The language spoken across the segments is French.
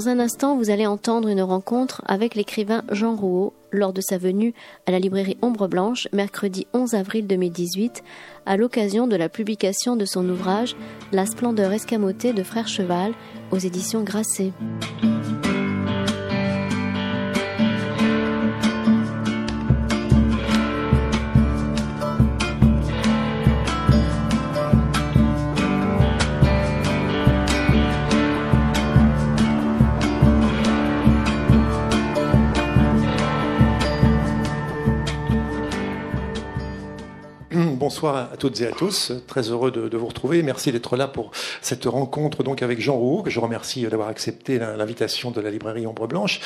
Dans un instant, vous allez entendre une rencontre avec l'écrivain Jean Rouault lors de sa venue à la librairie Ombre Blanche mercredi 11 avril 2018 à l'occasion de la publication de son ouvrage La splendeur escamotée de Frère Cheval aux éditions Grasset. Bonsoir à toutes et à tous. Très heureux de, vous retrouver. Merci d'être là pour cette rencontre donc avec Jean Rouault, que je remercie d'avoir accepté l'invitation de la librairie Ombre Blanche.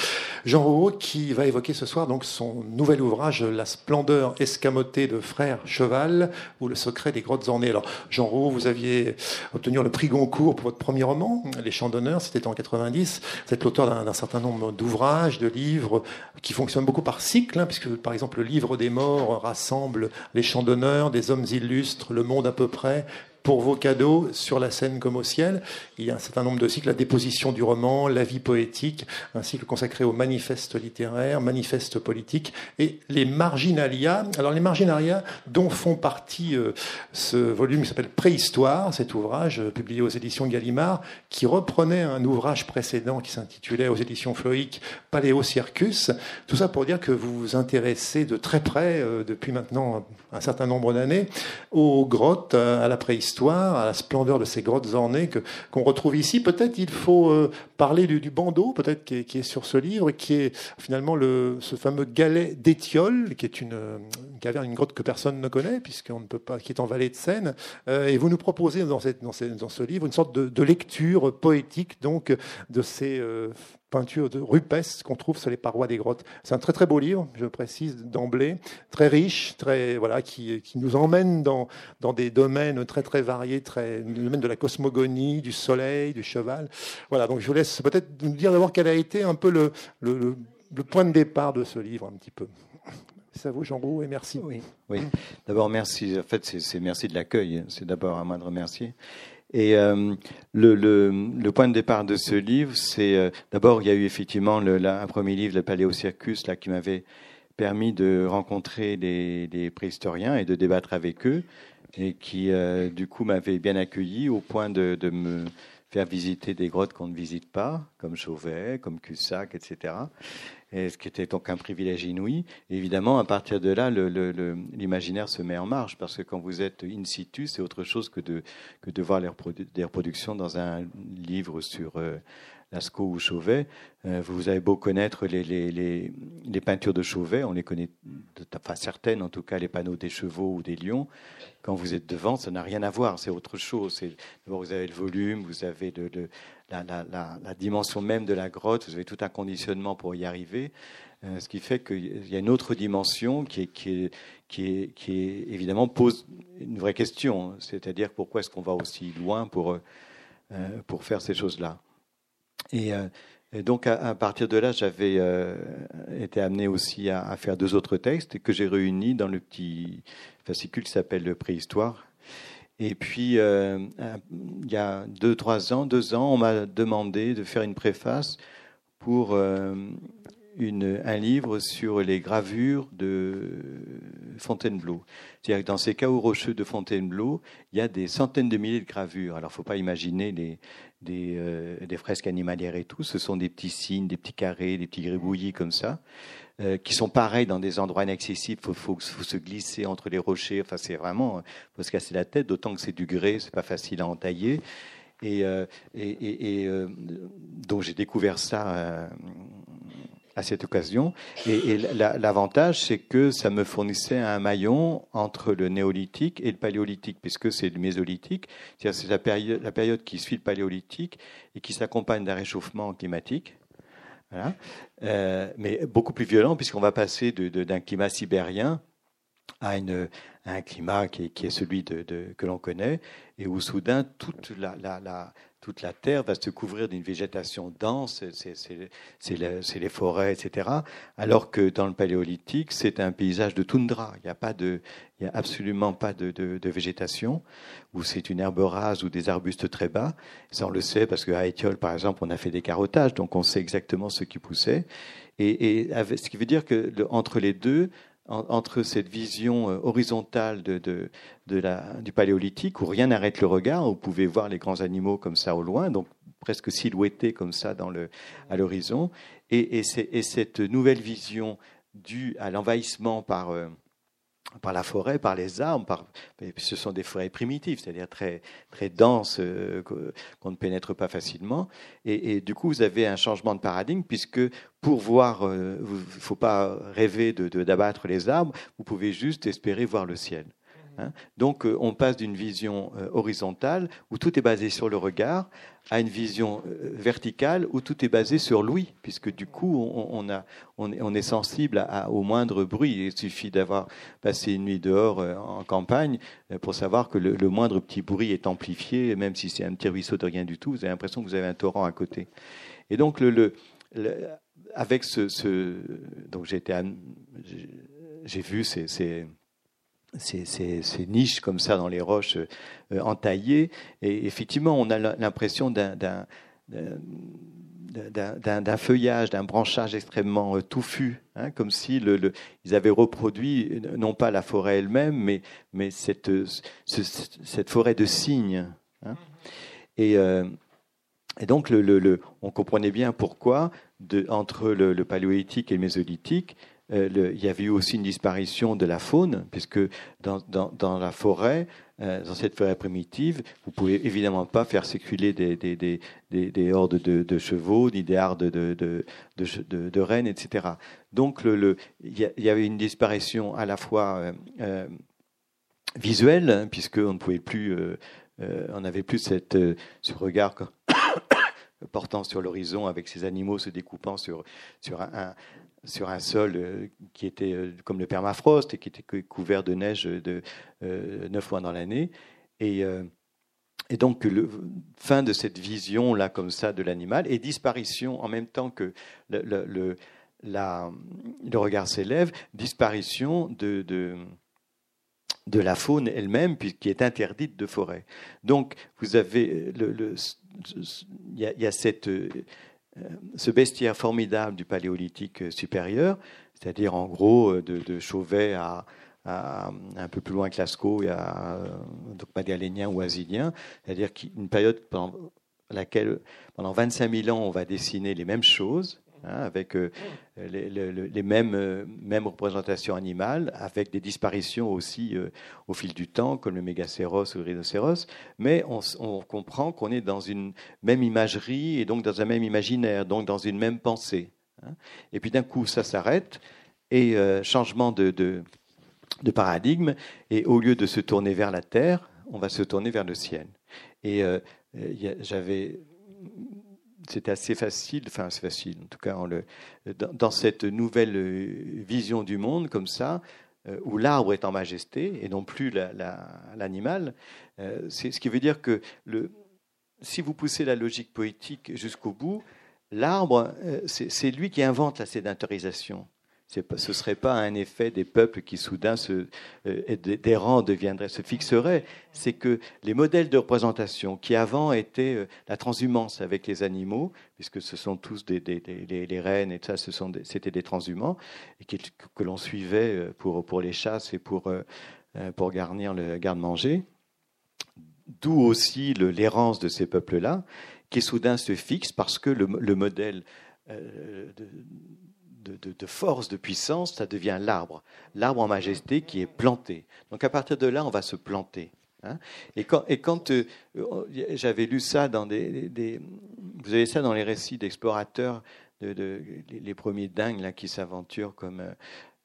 Jean Rouault qui va évoquer ce soir donc son nouvel ouvrage La splendeur escamotée de Frère Cheval ou le secret des grottes ornées. Alors Jean Rouault, vous aviez obtenu le prix Goncourt pour votre premier roman, Les Chants d'honneur, c'était en 90. Vous êtes l'auteur d'un certain nombre d'ouvrages, de livres qui fonctionnent beaucoup par cycle, hein, puisque par exemple le livre des morts rassemble les chants d'honneur, des hommes illustres, le monde à peu près, pour vos cadeaux sur la scène comme au ciel. Il y a un certain nombre de cycles, la déposition du roman, la vie poétique, un cycle consacré aux manifestes littéraires, manifestes politiques et les marginalia. Alors les marginalia dont font partie euh, ce volume qui s'appelle Préhistoire, cet ouvrage euh, publié aux éditions Gallimard, qui reprenait un ouvrage précédent qui s'intitulait aux éditions Floïc Paléo Circus. Tout ça pour dire que vous vous intéressez de très près, euh, depuis maintenant un certain nombre d'années, aux grottes, à la préhistoire à la splendeur de ces grottes ornées qu'on retrouve ici. Peut-être il faut euh, parler du, bandeau, peut-être qui est, sur ce livre, qui est finalement le, ce fameux galet d'Étiole, qui est une, caverne, une grotte que personne ne connaît, puisqu'on ne peut pas, qui est en vallée de Seine. Euh, et vous nous proposez dans, ce livre une sorte de, lecture poétique donc de ces euh, peinture de rupestre qu'on trouve sur les parois des grottes. C'est un très très beau livre, je précise d'emblée, très riche, très voilà, qui, nous emmène dans, des domaines très très variés, le domaine de la cosmogonie, du soleil, du cheval. Voilà, donc je vous laisse peut-être nous dire d'abord quel a été un peu le, le, le, point de départ de ce livre, un petit peu. C'est à vous, Jean et merci. Oui, oui. D'abord, merci. En fait, c'est merci de l'accueil. C'est d'abord à moi de remercier. Et euh, le, le, point de départ de ce livre, c'est euh, d'abord il y a eu effectivement le, un premier livre, le Paléo Circus, là qui m'avait permis de rencontrer des, des, préhistoriens et de débattre avec eux, et qui euh, du coup m'avait bien accueilli au point de, de, me faire visiter des grottes qu'on ne visite pas, comme Chauvet, comme Cussac, etc ce qui était donc un privilège inouï. évidemment, à partir de là, l'imaginaire se met en marche, parce que quand vous êtes in situ, c'est autre chose que de, voir les, reproductions dans un livre sur euh, Lascaux ou Chauvet. Euh, vous avez beau connaître les, peintures de Chauvet, on les connaît, enfin certaines en tout cas, les panneaux des chevaux ou des lions. Quand vous êtes devant, ça n'a rien à voir, c'est autre chose. Vous avez le volume, vous avez de la, dimension même de la grotte, vous avez tout un conditionnement pour y arriver, euh, ce qui fait qu'il y a une autre dimension qui, évidemment pose une vraie question, c'est-à-dire pourquoi est-ce qu'on va aussi loin pour, euh, faire ces choses-là. Et, euh, donc à, partir de là, j'avais été amené aussi à, à, faire deux autres textes que j'ai réunis dans le petit fascicule qui s'appelle le Préhistoire et puis, euh, il y a deux, trois ans, deux ans, on m'a demandé de faire une préface pour euh, un livre sur les gravures de Fontainebleau. C'est-à-dire que dans ces chaos rocheux de Fontainebleau, il y a des centaines de milliers de gravures. Alors, il ne faut pas imaginer des, euh, des, fresques animalières et tout. Ce sont des petits signes, des petits carrés, des petits gribouillis comme ça. Euh, qui sont pareils dans des endroits inaccessibles. Il faut, se glisser entre les rochers. Enfin, c'est vraiment, faut se casser la tête. D'autant que c'est du grès, c'est pas facile à entailler. Et, euh, euh, donc j'ai découvert ça à cette occasion. Et, l'avantage, c'est que ça me fournissait un maillon entre le néolithique et le paléolithique, puisque c'est le mésolithique, c'est la période, la période qui suit le paléolithique et qui s'accompagne d'un réchauffement climatique. Euh, mais beaucoup plus violent puisqu'on va passer d'un climat sibérien à, un climat qui est, celui que l'on connaît et où soudain toute la, toute la terre va se couvrir d'une végétation dense, c'est les forêts, etc. Alors que dans le paléolithique, c'est un paysage de toundra. Il n'y a absolument pas de, végétation, ou c'est une herbe rase ou des arbustes très bas. Ça, on le sait parce qu'à Étiole, par exemple, on a fait des carottages, donc on sait exactement ce qui poussait. Et ce qui veut dire que entre les deux, entre cette vision euh, horizontale du paléolithique, où rien n'arrête le regard, vous pouvez voir les grands animaux comme ça au loin, donc presque silhouettés comme ça à l'horizon, et, cette nouvelle vision due à l'envahissement par, euh, par la forêt, par les arbres, par, ce sont des forêts primitives, c'est-à-dire très, très denses, euh, qu'on ne pénètre pas facilement. Et, du coup, vous avez un changement de paradigme, puisque pour voir, euh, il ne faut pas rêver d'abattre les arbres, vous pouvez juste espérer voir le ciel. Hein. Donc euh, on passe d'une vision euh, horizontale où tout est basé sur le regard à une vision euh, verticale où tout est basé sur l'ouïe, puisque du coup on, est, sensible au moindre bruit. Il suffit d'avoir passé une nuit dehors en campagne pour savoir que le, moindre petit bruit est amplifié, même si c'est un petit ruisseau de rien du tout, vous avez l'impression que vous avez un torrent à côté. Et donc avec ce, donc j'ai j'ai vu ces ces, ces, niches comme ça dans les roches euh, entaillées. Et effectivement, on a l'impression d'un feuillage, d'un branchage extrêmement euh, touffu, hein, comme si le, ils avaient reproduit non pas la forêt elle-même, mais, mais cette, cette forêt de cygnes. Hein. Et, euh, et, donc, le, on comprenait bien pourquoi, de, entre le, paléolithique et le mésolithique, euh, il y avait eu aussi une disparition de la faune, puisque dans, la forêt, euh, dans cette forêt primitive, vous pouvez évidemment pas faire circuler des, des, des, des hordes de, chevaux, ni des hordes de, de, rennes, etc. Donc il y, avait une disparition à la fois euh, visuelle, hein, puisqu'on ne pouvait plus, on n'avait plus cette, ce regard portant sur l'horizon avec ces animaux se découpant sur, sur un, sur un sol euh, qui était euh, comme le permafrost et qui était couvert de neige de euh, neuf mois dans l'année. Et, et, donc, fin de cette vision là comme ça de l'animal et disparition en même temps que le, le, le regard s'élève, disparition de, de la faune elle-même, qui est interdite de forêt. Donc, vous avez le, il y, a cette euh, ce bestiaire formidable du paléolithique euh, supérieur, c'est-à-dire en gros euh, de, Chauvet à, un peu plus loin que Lascaux et à donc Madalénien ou Asilien, c'est-à-dire une période pendant laquelle pendant 25 000 ans on va dessiner les mêmes choses, Hein, avec euh, les, mêmes, euh, mêmes, représentations animales, avec des disparitions aussi euh, au fil du temps, comme le mégacéros ou le rhinocéros, mais on, comprend qu'on est dans une même imagerie et donc dans un même imaginaire, donc dans une même pensée. Hein. Et puis d'un coup, ça s'arrête et changement de, paradigme, et au lieu de se tourner vers la terre, on va se tourner vers le ciel. Et j'avais c'était assez facile, enfin c'est facile en tout cas, dans, cette nouvelle euh, vision du monde comme ça, euh, où l'arbre est en majesté et non plus l'animal, euh, c'est ce qui veut dire que si vous poussez la logique poétique jusqu'au bout, l'arbre, c'est lui qui invente la sédentarisation ce ne serait pas un effet des peuples qui soudain se, euh, des rangs deviendraient, se fixeraient. C'est que les modèles de représentation qui avant étaient euh, la transhumance avec les animaux, puisque ce sont tous des, les, reines et ça, ce sont c'était des transhumants et que l'on suivait euh, pour, les chasses et pour, pour garnir le garde-manger. D'où aussi l'errance de ces peuples-là, qui soudain se fixe parce que le, le modèle de, force, de puissance, ça devient l'arbre. L'arbre en majesté qui est planté. Donc à partir de là, on va se planter. Hein. et quand, et quand euh, j'avais lu ça dans des, Vous avez ça dans les récits d'explorateurs, de, les premiers dingues qui s'aventurent comme euh,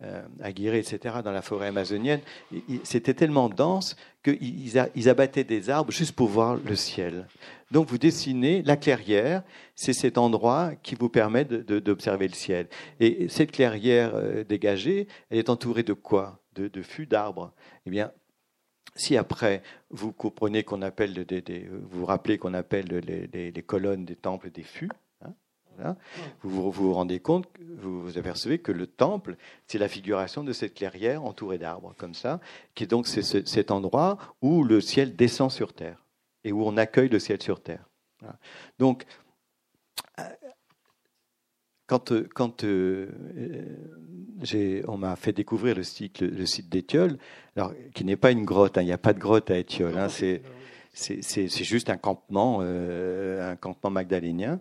euh, Aguirre, etc., dans la forêt amazonienne, c'était tellement dense qu'ils ils abattaient des arbres juste pour voir le ciel. Donc vous dessinez la clairière, c'est cet endroit qui vous permet d'observer le ciel. Et cette clairière euh, dégagée, elle est entourée de quoi? De, fûts d'arbres. Eh bien, si après vous comprenez qu'on appelle vous vous rappelez qu'on appelle les, colonnes des temples des fûts, hein, vous, vous, rendez compte, vous vous apercevez que le temple, c'est la figuration de cette clairière entourée d'arbres, comme ça, qui est donc cet endroit où le ciel descend sur terre et où on accueille le ciel sur terre. Donc, quand, quand euh, on m'a fait découvrir le site, le, site d'Étiole, alors qui n'est pas une grotte, hein, il n'y a pas de grotte à Étiole, hein, c'est, juste un campement, euh, un campement magdalénien,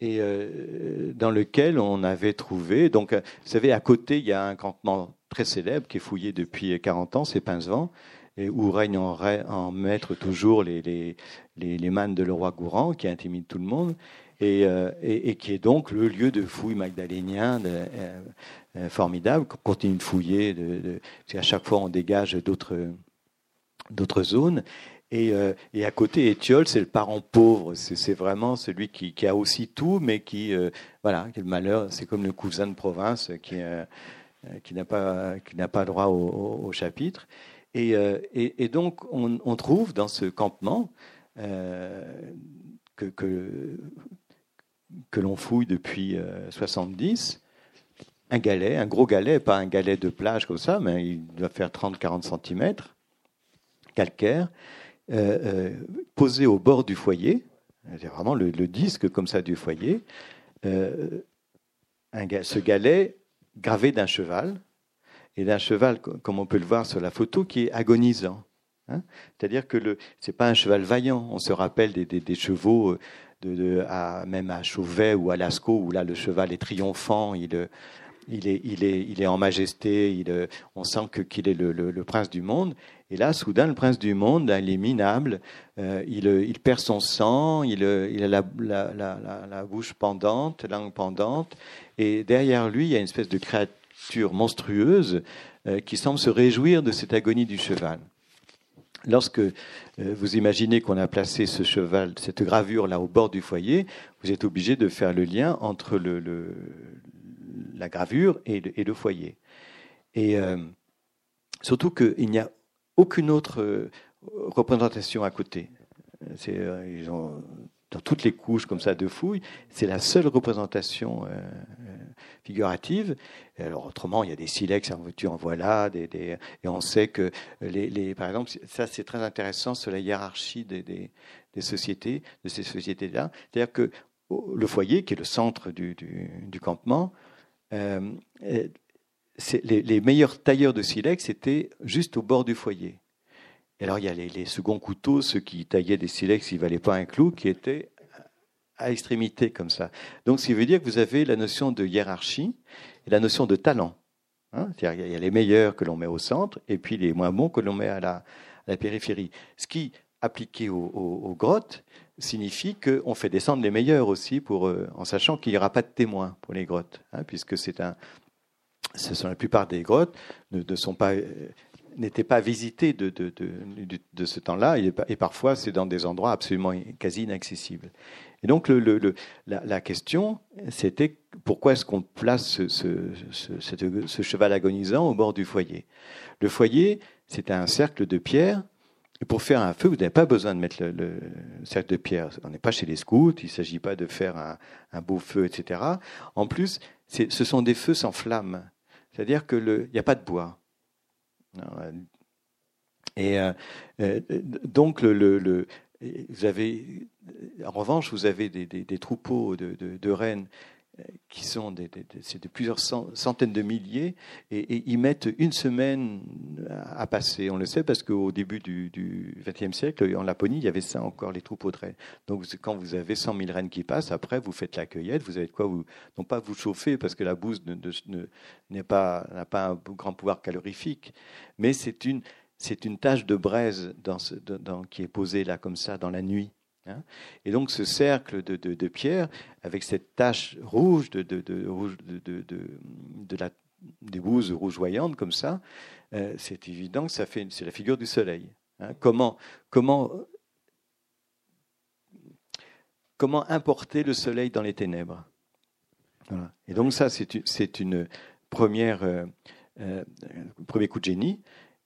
et euh, dans lequel on avait trouvé, donc vous savez, à côté, il y a un campement très célèbre qui est fouillé depuis 40 ans, c'est Pincevent, et où règne en, maître toujours les, les, les, les mannes de le roi Gourand, qui intimident tout le monde. Euh, et, qui est donc le lieu de fouille magdalénien euh, euh, formidable, qu'on continue de fouiller, de, à chaque fois on dégage d'autres, d'autres zones. Et, à côté, Étiole, c'est le parent pauvre. C'est, vraiment celui qui, a aussi tout, mais qui, voilà, qui le malheur. C'est comme le cousin de province qui, qui n'a pas, droit au, chapitre. Et, donc, on, trouve dans ce campement que, que, l'on fouille depuis 70, euh, un galet, un gros galet, pas un galet de plage comme ça, mais il doit faire 30-40 cm, calcaire, euh, euh, posé au bord du foyer, c'est vraiment le, disque comme ça du foyer, un, ce galet gravé d'un cheval, et d'un cheval, comme on peut le voir sur la photo, qui est agonisant. Hein. C'est-à-dire que ce n'est pas un cheval vaillant. On se rappelle des, chevaux même à Chauvet ou à Lascaux, où là le cheval est triomphant, il, il, est, il, est, il est en majesté, on sent qu'il est le, prince du monde. Et là, soudain, le prince du monde, il est minable, euh, il, il, perd son sang, il, il a la, la, la, la, bouche pendante, la langue pendante, et derrière lui, il y a une espèce de créature monstrueuse euh, qui semble se réjouir de cette agonie du cheval. Lorsque euh, vous imaginez qu'on a placé ce cheval, cette gravure là au bord du foyer, vous êtes obligé de faire le lien entre le, la gravure et le, foyer. Et euh, surtout qu'il n'y a aucune autre euh, représentation à côté. ils ont dans toutes les couches comme ça de fouilles, c'est la seule représentation figurative. Alors autrement, il y a des silex, tu en voilà, des, et on sait que les, par exemple, ça c'est très intéressant sur la hiérarchie des, des, sociétés, de ces sociétés-là. C'est-à-dire que le foyer, qui est le centre du, du, campement, euh, les, meilleurs tailleurs de silex étaient juste au bord du foyer. Et alors il y a les, seconds couteaux, ceux qui taillaient des silex, ne valaient pas un clou, qui étaient à extrémité comme ça. Donc, ce qui veut dire que vous avez la notion de hiérarchie et la notion de talent. Hein il y a les meilleurs que l'on met au centre et puis les moins bons que l'on met à la, périphérie. Ce qui, appliqué aux, grottes, signifie qu'on fait descendre les meilleurs aussi, pour, euh, en sachant qu'il n'y aura pas de témoins pour les grottes, hein, puisque c'est un, ce sont la plupart des grottes euh, n'étaient pas visitées de, de, de, de ce temps-là, et, parfois c'est dans des endroits absolument quasi inaccessibles. Et donc la, question, c'était pourquoi est-ce qu'on place ce, cheval agonisant au bord du foyer? Le foyer, c'était un cercle de pierre. Et pour faire un feu, vous n'avez pas besoin de mettre le, cercle de pierre. On n'est pas chez les scouts, il ne s'agit pas de faire un, beau feu, etc. En plus, ce sont des feux sans flamme. C'est-à-dire qu'il n'y a pas de bois. Et euh, euh, donc, le, vous avez, en revanche, vous avez des, troupeaux de, rennes euh, qui sont des, de plusieurs centaines de milliers et, ils mettent une semaine à passer. On le sait parce qu'au début du XXe siècle, en Laponie, il y avait ça encore, les troupeaux de rennes. Donc quand vous avez 100 000 rennes qui passent, après vous faites la cueillette, vous avez de quoi vous, non pas vous chauffer parce que la bouse n'a pas, pas un grand pouvoir calorifique, mais c'est une, une tache de braise qui est posée là comme ça dans la nuit. Hein. Et donc ce cercle de, pierre, avec cette tache rouge de, la, des bouses rougeoyantes comme ça, euh, c'est évident que ça fait, c'est la figure du soleil. Hein. Comment, comment, comment importer le soleil dans les ténèbres? Et donc ça, c'est une, première, euh, euh, premier coup de génie.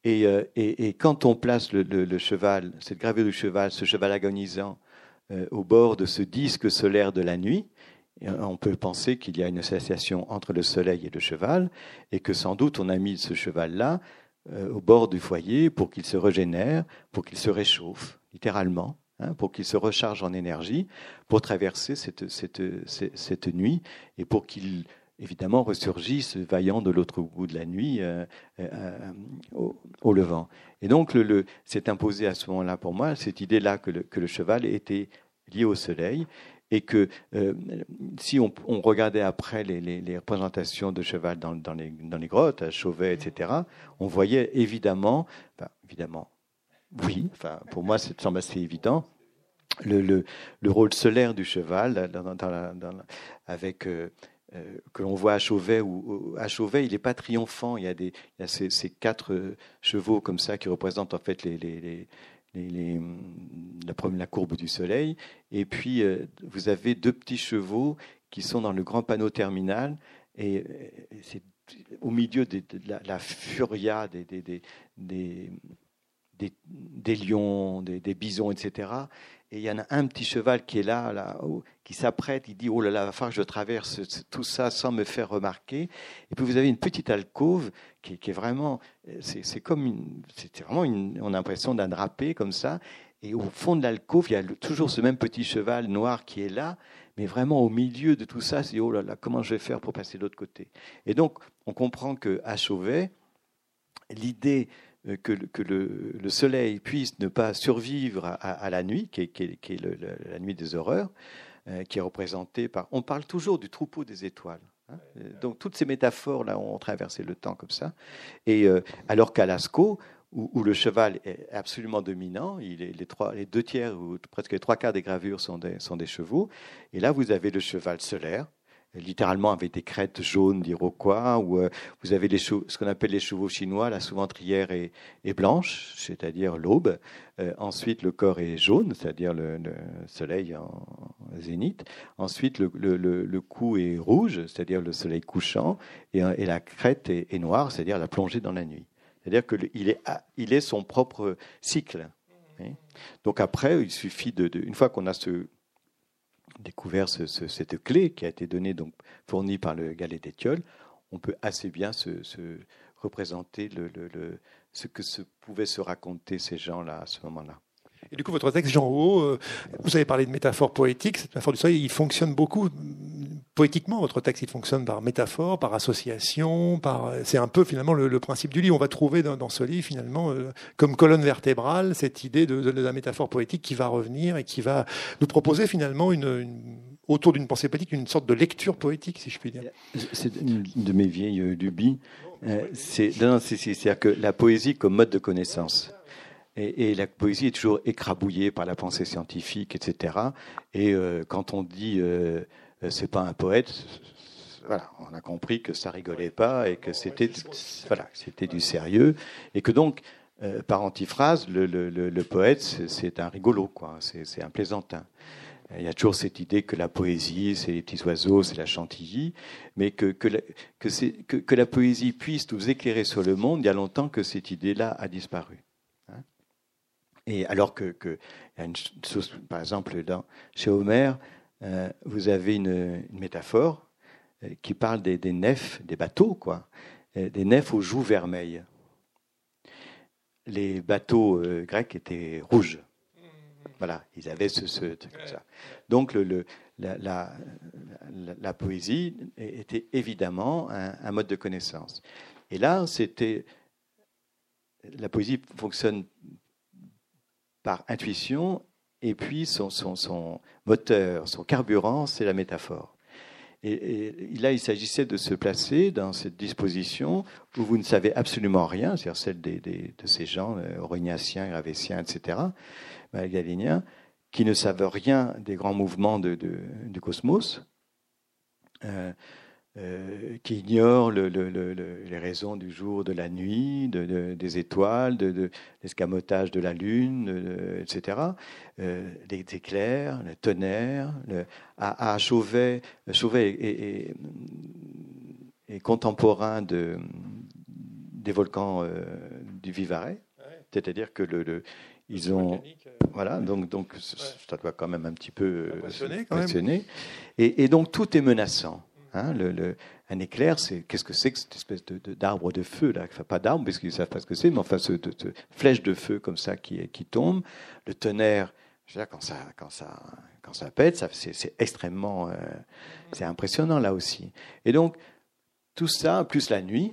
Et, et, quand on place le, cheval, cette gravure du cheval, ce cheval agonisant, au bord de ce disque solaire de la nuit, on peut penser qu'il y a une association entre le soleil et le cheval, et que sans doute on a mis ce cheval-là au bord du foyer pour qu'il se régénère, pour qu'il se réchauffe, littéralement. Hein, pour qu'il se recharge en énergie, pour traverser cette, cette, cette, nuit et pour qu'il évidemment ressurgisse vaillant de l'autre bout de la nuit euh, euh, au, levant. Et donc le, c'est imposé à ce moment-là pour moi cette idée-là que le, cheval était lié au soleil et que euh, si on, regardait après les, représentations de cheval dans, les, grottes, à Chauvet, etc., on voyait évidemment, évidemment, oui, enfin, pour moi, ça semble assez évident. Le, le, le, rôle solaire du cheval, avec que l'on voit à Chauvet, ou à Chauvet, il n'est pas triomphant. Il y a, des, il y a ces, ces, quatre euh, chevaux comme ça qui représentent en fait les, les, les la, la, courbe du soleil. Et puis, vous avez deux petits chevaux qui sont dans le grand panneau terminal. Et, c'est au milieu de, la, la, furia des, des, des, des, lions, des, bisons, etc. Et il y en a un petit cheval qui est là, là qui s'apprête, il dit Oh là là, va falloir que je traverse tout ça sans me faire remarquer. Et puis vous avez une petite alcôve qui, est vraiment, c'est comme une, c'est vraiment une, on a l'impression d'un drapé comme ça. Et au fond de l'alcôve, il y a toujours ce même petit cheval noir qui est là, mais vraiment au milieu de tout ça, c'est oh là là, comment je vais faire pour passer de l'autre côté? Et donc, on comprend que Chauvet, l'idée euh, que, que le, soleil puisse ne pas survivre à, la nuit, qui est, qui est, la nuit des horreurs, euh, qui est représentée par... On parle toujours du troupeau des étoiles. Hein. Donc toutes ces métaphores-là ont traversé le temps comme ça. Et euh, alors qu'à Lascaux, où, le cheval est absolument dominant, il est, les, trois, les deux tiers ou presque les trois quarts des gravures sont des, sont des chevaux, et là vous avez le cheval solaire, littéralement avec des crêtes jaunes d'Iroquois, où euh, vous avez les ce qu'on appelle les chevaux chinois, la souventrière est, est blanche, c'est-à-dire l'aube. Euh, ensuite, le corps est jaune, c'est-à-dire le, soleil en zénith. Ensuite, le, le, cou est rouge, c'est-à-dire le soleil couchant. Et, et la crête est, est noire, c'est-à-dire la plongée dans la nuit. C'est-à-dire qu'il est, il est son propre cycle. Donc après, il suffit de, de une fois qu'on a ce, découvert cette clé qui a été donnée, donc fournie par le Galet d'Étiole, on peut assez bien se, représenter ce que se pouvaient se raconter ces gens-là à ce moment-là. Et du coup, votre texte, Jean Haut, euh, vous avez parlé de métaphore poétique. Cette métaphore du soleil, il fonctionne beaucoup poétiquement. Votre texte, il fonctionne par métaphore, par association. Par... C'est un peu finalement le, principe du livre. On va trouver dans, ce livre finalement euh, comme colonne vertébrale cette idée de, la métaphore poétique qui va revenir et qui va nous proposer finalement une, autour d'une pensée poétique une sorte de lecture poétique, si je puis dire. C'est une de mes vieilles lubies. Euh, c'est-à-dire que la poésie comme mode de connaissance. Et, la poésie est toujours écrabouillée par la pensée scientifique, etc. Et euh, quand on dit euh, euh, c'est pas un poète, voilà, on a compris que ça rigolait pas et que c'était voilà, c'était du sérieux et que donc par antiphrase, le, le, le, poète c'est un rigolo quoi, c'est un plaisantin. Il y a toujours cette idée que la poésie, c'est les petits oiseaux, c'est la chantilly, mais que, que, la, que, que, que la poésie puisse nous éclairer sur le monde, il y a longtemps que cette idée-là a disparu. Et alors que, que y a une chose, par exemple, dans, chez Homère, euh, vous avez une, métaphore euh, qui parle des, nefs, des bateaux, quoi, euh, des nefs aux joues vermeilles. Les bateaux grecs étaient rouges. Voilà, ils avaient ce, ce truc comme ça. Donc le, la, la, poésie était évidemment un, un mode de connaissance. Et là, c'était la poésie fonctionne par intuition, et puis son, son, moteur, son carburant, c'est la métaphore. Et, là, il s'agissait de se placer dans cette disposition où vous ne savez absolument rien, c'est-à-dire celle de ces gens, euh, aurignaciens, gravétiens, etc., galiniens, qui ne savent rien des grands mouvements du cosmos. Euh, euh, qui ignore le, le, le, les raisons du jour, de la nuit, de, des étoiles, de, l'escamotage de la lune, etc. Euh, les éclairs, le tonnerre. à, à, Chauvet, Chauvet est, est, contemporain de, des volcans du Vivarais, c'est-à-dire que le, ils ont voilà donc donc ça doit quand même un petit peu impressionner. Et, et, donc tout est menaçant. Hein, un éclair, c'est qu'est-ce que c'est que cette espèce de, d'arbre de, feu là? Pas d'arbre parce qu'ils savent pas ce que c'est, mais enfin, ce, de, flèche de feu comme ça qui, qui tombe. Le tonnerre, je veux dire, quand ça, quand ça, quand ça pète, c'est, extrêmement, euh, c'est impressionnant là aussi. Et donc tout ça, plus la nuit,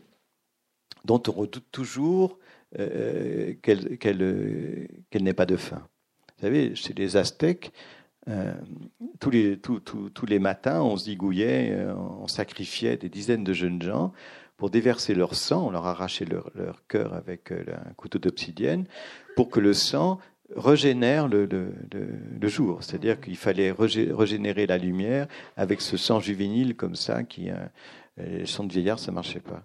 dont on redoute toujours euh, qu'elle, qu'elle, qu'elle n'ait pas de fin. Vous savez, chez les Aztèques, euh, tous, les, tous, les matins, on se digouillait, euh, on sacrifiait des dizaines de jeunes gens pour déverser leur sang, on leur arrachait leur, leur cœur avec euh, un couteau d'obsidienne, pour que le sang régénère le, le, le, jour. C'est-à-dire qu'il fallait régénérer la lumière avec ce sang juvénile comme ça, qui, le sang de vieillard, ça marchait pas.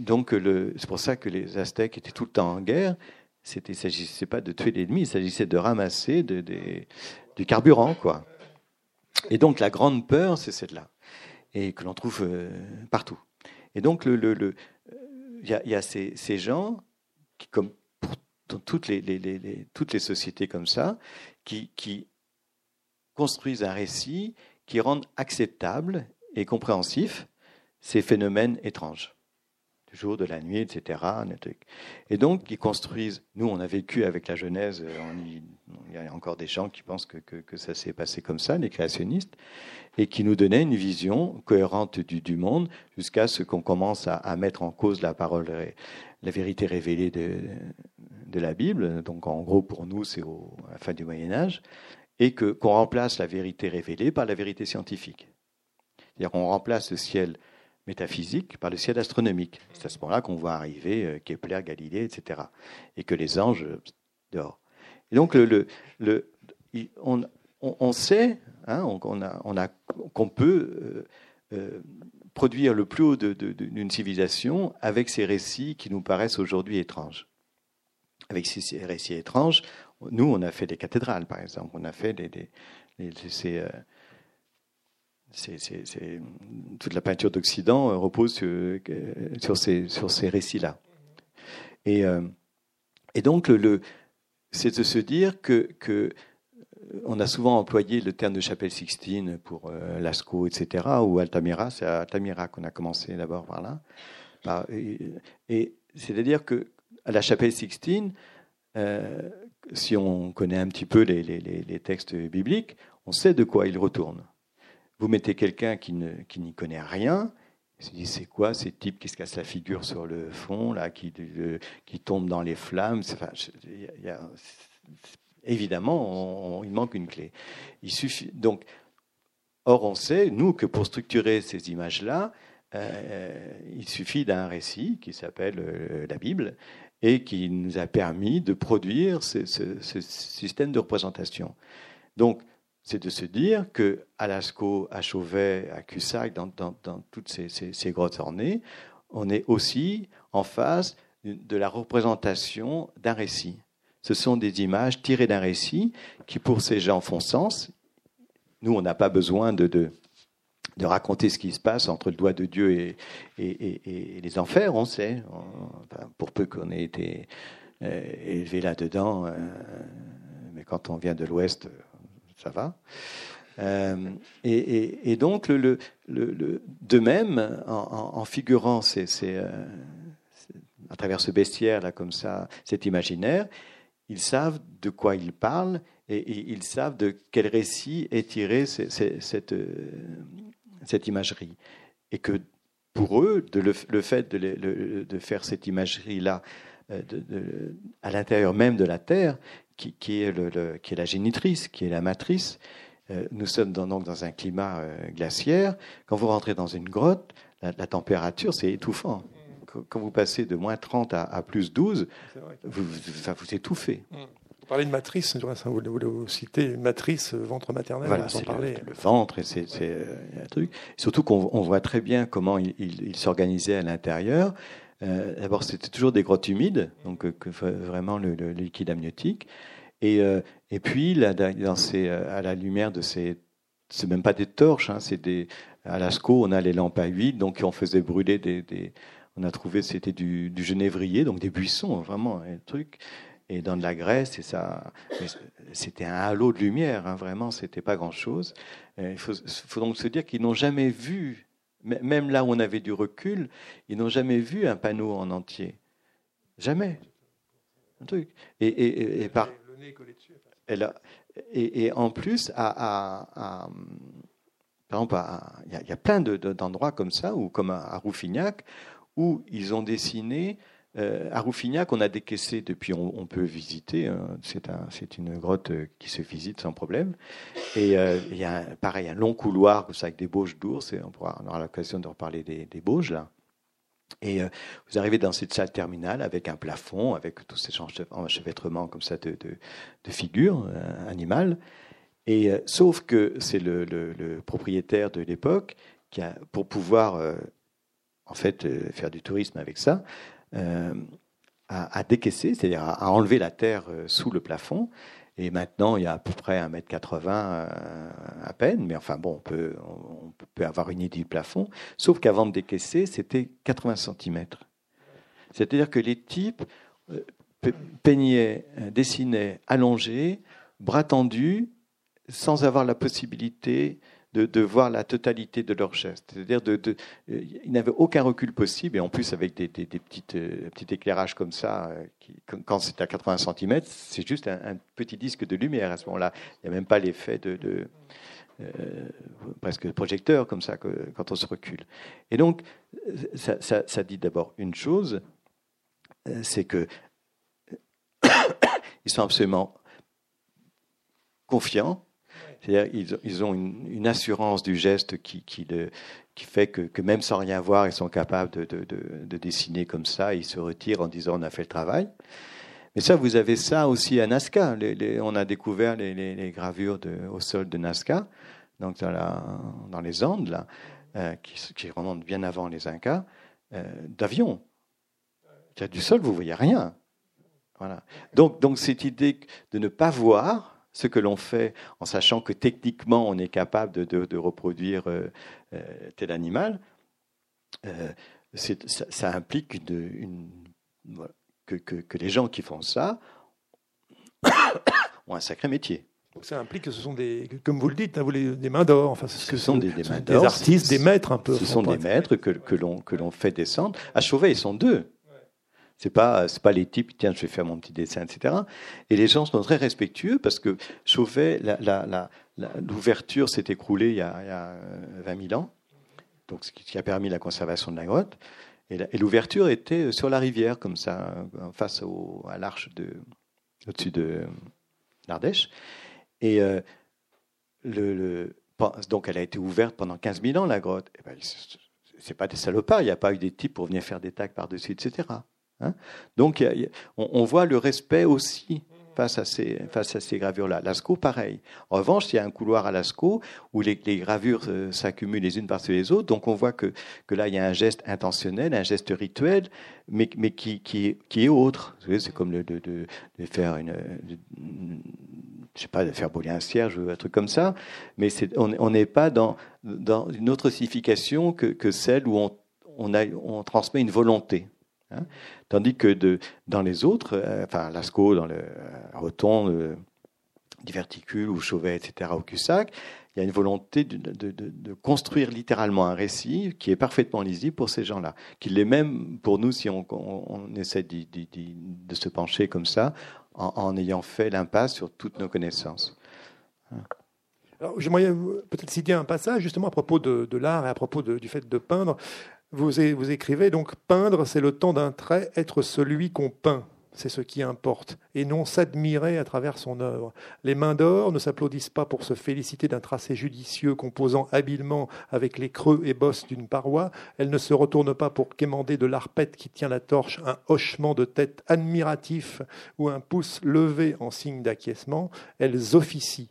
donc c'est pour ça que les Aztèques étaient tout le temps en guerre, il ne s'agissait pas de tuer l'ennemi, il s'agissait de ramasser du carburant, quoi. Et donc la grande peur, c'est celle-là, et que l'on trouve euh, partout. Et donc il y, a, ces, gens comme dans toutes les, sociétés comme ça, qui, qui construisent un récit qui rend acceptable et compréhensif ces phénomènes étranges jour, de la nuit, etc. Et donc, ils construisent. Nous, on a vécu avec la Genèse, il y a encore des gens qui pensent que, ça s'est passé comme ça, les créationnistes, et qui nous donnaient une vision cohérente du, monde jusqu'à ce qu'on commence à, mettre en cause la parole, la vérité révélée de, la Bible. Donc, en gros, pour nous, c'est à la fin du Moyen-Âge, et que, qu'on remplace la vérité révélée par la vérité scientifique. C'est-à-dire qu'on remplace le ciel métaphysique par le ciel astronomique. C'est à ce moment-là qu'on voit arriver euh, Kepler, Galilée, etc. Et que les anges euh, dehors. Et donc, le, le, on, on, sait hein, on, a, on a, qu'on peut euh, produire le plus haut d'une civilisation avec ces récits qui nous paraissent aujourd'hui étranges. Avec ces récits étranges, nous, on a fait des cathédrales, par exemple. On a fait des, des, c'est, toute la peinture d'Occident euh, repose sur, ces, sur ces récits-là. Et, euh, donc, c'est de se dire que, que, euh, on a souvent employé le terme de chapelle Sixtine pour Lascaux, etc., ou Altamira. C'est à Altamira qu'on a commencé d'abord par là. Et, c'est-à-dire que à la chapelle Sixtine, si on connaît un petit peu les, les, textes bibliques, on sait de quoi ils retournent. Vous mettez quelqu'un qui n'y qui connaît rien, il se dit c'est quoi ces types qui se cassent la figure sur le fond, là, qui, qui tombent dans les flammes. Enfin, évidemment, il manque une clé. Il suffit donc. Or, on sait, nous, que pour structurer ces images-là, euh, il suffit d'un récit qui s'appelle euh, la Bible et qui nous a permis de produire ce, ce système de représentation. Donc, c'est de se dire que à Lascaux, à Chauvet, à Cussac, dans, toutes ces, grottes ornées, on est aussi en face de la représentation d'un récit. Ce sont des images tirées d'un récit qui, pour ces gens, font sens. Nous, on n'a pas besoin de, raconter ce qui se passe entre le doigt de Dieu et, et, les enfers, on sait, pour peu qu'on ait été euh, élevé là-dedans. Euh, mais quand on vient de l'Ouest, ça va. Euh, et, donc, le, le, de même, en, figurant euh, à travers ce bestiaire, là, comme ça, cet imaginaire, ils savent de quoi ils parlent et, ils savent de quel récit est tiré cette, euh, cette imagerie. Et que pour eux, le, fait de, faire cette imagerie-là à l'intérieur même de la Terre, qui, est le, qui, est la génitrice, qui est la matrice. Euh, nous sommes donc dans un climat euh, glaciaire. Quand vous rentrez dans une grotte, la, température, c'est étouffant. Quand vous passez de moins 30 à, plus 12, vous, vous, vous étouffez. Mmh. Vous parlez de matrice, vous, vous citez matrice, ventre maternel, voilà, c'est le, le, ventre, c'est euh, un truc. Surtout qu'on voit très bien comment il, il s'organisait à l'intérieur. Euh, d'abord, c'était toujours des grottes humides, donc euh, vraiment le, liquide amniotique. Et, euh, puis, dans ces, à la lumière de ces. C'est même pas des torches, hein, c'est des. À Lascaux, on a les lampes à huile, donc on faisait brûler des, on a trouvé c'était du, genévrier, donc des buissons, vraiment, un truc et dans de la graisse, et ça, c'était un halo de lumière, hein, vraiment, c'était pas grand-chose. Il faut, faut, donc se dire qu'ils n'ont jamais vu, même là où on avait du recul, ils n'ont jamais vu un panneau en entier. Jamais. Un truc. Et, et, et, par, et, et, en plus, à, à, par exemple, il y, a plein d'endroits comme ça, ou comme à, Rouffignac, où ils ont dessiné euh, à on a décaissé depuis, on, peut visiter. Hein. c'est un, une grotte euh, qui se visite sans problème. Et euh, il y a pareil un long couloir avec des bauges d'ours. On, aura l'occasion de reparler des, des là. Et vous arrivez dans cette salle terminale avec un plafond, avec tous ces enchevêtrements comme ça de, figures animales. Et sauf que c'est le, propriétaire de l'époque qui a, pour pouvoir en fait faire du tourisme avec ça, euh, à, décaisser, c'est-à-dire à, enlever la terre euh, sous le plafond. Et maintenant, il y a à peu près 1m80 euh, à peine, mais enfin bon, on peut, on peut avoir une idée du plafond. Sauf qu'avant de décaisser, c'était 80 cm. C'est-à-dire que les types peignaient, dessinaient allongés, bras tendus, sans avoir la possibilité de, voir la totalité de leur geste. C'est-à-dire, de, euh, ils n'avaient aucun recul possible, et en plus avec des, petites, euh, petits éclairages comme ça, euh, quand c'est à 80 cm, c'est juste un, petit disque de lumière à ce moment-là. Il n'y a même pas l'effet de, de presque projecteur comme ça quand on se recule. Et donc, ça, ça, ça dit d'abord une chose, c'est que ils sont absolument confiants c'est-à-dire ils, ont une, assurance du geste qui, fait que, même sans rien voir, ils sont capables de, de, dessiner comme ça. Ils se retirent en disant on a fait le travail. Mais ça, vous avez ça aussi à Nazca. on a découvert les, gravures au sol de Nazca, donc dans, les Andes, euh, qui, qui, remontent bien avant les Incas, euh, d'avions. Du sol, vous voyez rien. Voilà. Donc cette idée de ne pas voir, ce que l'on fait en sachant que techniquement on est capable de, reproduire euh, euh, tel animal, euh, ça, implique une, que, les gens qui font ça ont un sacré métier. Donc ça implique que ce sont des, comme vous le dites, hein, des mains d'or. Enfin, ce, sont des, mains Des artistes, des maîtres un peu. Ce sont des maîtres que, que l'on fait descendre. À Chauvet, ils sont deux. C'est pas c'est pas les types tiens je vais faire mon petit dessin etc. Et les gens sont très respectueux parce que Chauvet l'ouverture s'est écroulée il y, a, il y a 20 euh, 000 ans, donc ce qui a permis la conservation de la grotte. Et l'ouverture était sur la rivière comme ça, face au, à l'arche de au-dessus de l'Ardèche. Et euh, le, donc elle a été ouverte pendant 15 000 ans la grotte. Et ben, c'est pas des salopards, il n'y a pas eu des types pour venir faire des tacs par-dessus, etc. Hein. Donc on, voit le respect aussi face à ces, face à ces gravures-là. Lascaux, pareil. En revanche, il y a un couloir à Lascaux où les, gravures euh, s'accumulent les unes par-dessus les autres. Donc on voit que, que là, il y a un geste intentionnel, un geste rituel, mais, mais qui, qui, qui est autre. C'est comme le, de, de, de, faire une... je sais pas, de faire brûler un cierge ou un truc comme ça, mais on n'est pas dans, dans une autre signification que, que celle où on, on, transmet une volonté. Hein. Tandis que dans les autres, euh, enfin Lascaux, dans le Roton, le Diverticule ou Chauvet, etc., au Cussac, il y a une volonté de, construire littéralement un récit qui est parfaitement lisible pour ces gens-là, qui l'est même pour nous si on, essaie de se pencher comme ça, en, ayant fait l'impasse sur toutes nos connaissances. Hein. J'aimerais peut-être citer un passage justement à propos de, l'art et à propos du fait de peindre. Vous, écrivez donc peindre, c'est le temps d'un trait, être celui qu'on peint. C'est ce qui importe, et non s'admirer à travers son œuvre. Les mains d'or ne s'applaudissent pas pour se féliciter d'un tracé judicieux composant habilement avec les creux et bosses d'une paroi. Elles ne se retournent pas pour quémander de l'arpette qui tient la torche un hochement de tête admiratif ou un pouce levé en signe d'acquiescement. Elles officient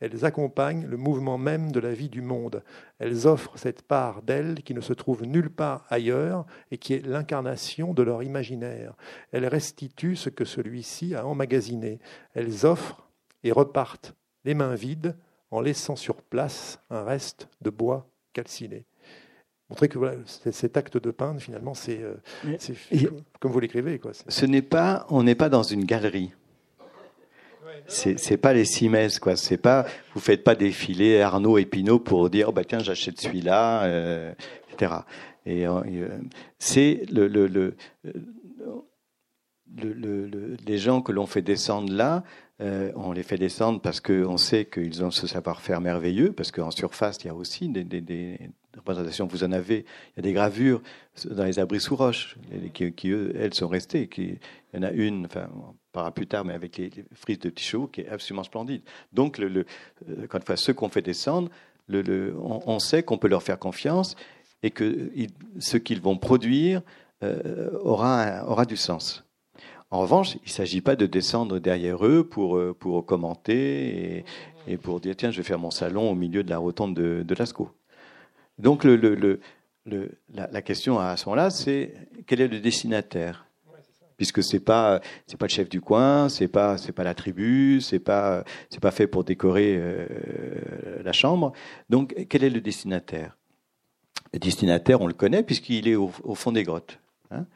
elles accompagnent le mouvement même de la vie du monde. Elles offrent cette part d'elles qui ne se trouve nulle part ailleurs et qui est l'incarnation de leur imaginaire. Elles restituent ce que celui-ci a emmagasiné. Elles offrent et repartent les mains vides en laissant sur place un reste de bois calciné. montrer que voilà, cet acte de peindre, finalement, c'est comme vous l'écrivez. Ce n'est pas, on n'est pas dans une galerie. C'est pas les Simès, quoi. C'est pas, vous faites pas défiler Arnaud et Pinot pour dire, bah tiens, j'achète celui-là, euh, etc. Et euh, c'est le, le, le, le, les gens que l'on fait descendre là, euh, on les fait descendre parce qu'on sait qu'ils ont ce savoir-faire merveilleux, parce qu'en surface, il y a aussi des, représentations, vous en avez, il y a des gravures dans les abris sous roche, qui, elles, sont restées. Qui, il y en a une, enfin, on parlera plus tard, mais avec les, frises de petits chevaux, qui est absolument splendide. Donc, le, le, euh, quand enfin, ceux qu'on fait descendre, on, sait qu'on peut leur faire confiance et que ce qu'ils vont produire euh, aura du sens. En revanche, il ne s'agit pas de descendre derrière eux pour, euh, pour commenter et, pour dire tiens, je vais faire mon salon au milieu de la rotonde de, Lascaux. Donc la, question à ce moment-là, c'est quel est le destinataire? Puisque c'est pas c'est pas le chef du coin, c'est pas c'est pas la tribu, c'est pas c'est pas fait pour décorer euh, la chambre. Donc quel est le destinataire? Le destinataire, on le connaît puisqu'il est au, au, fond des grottes. Hein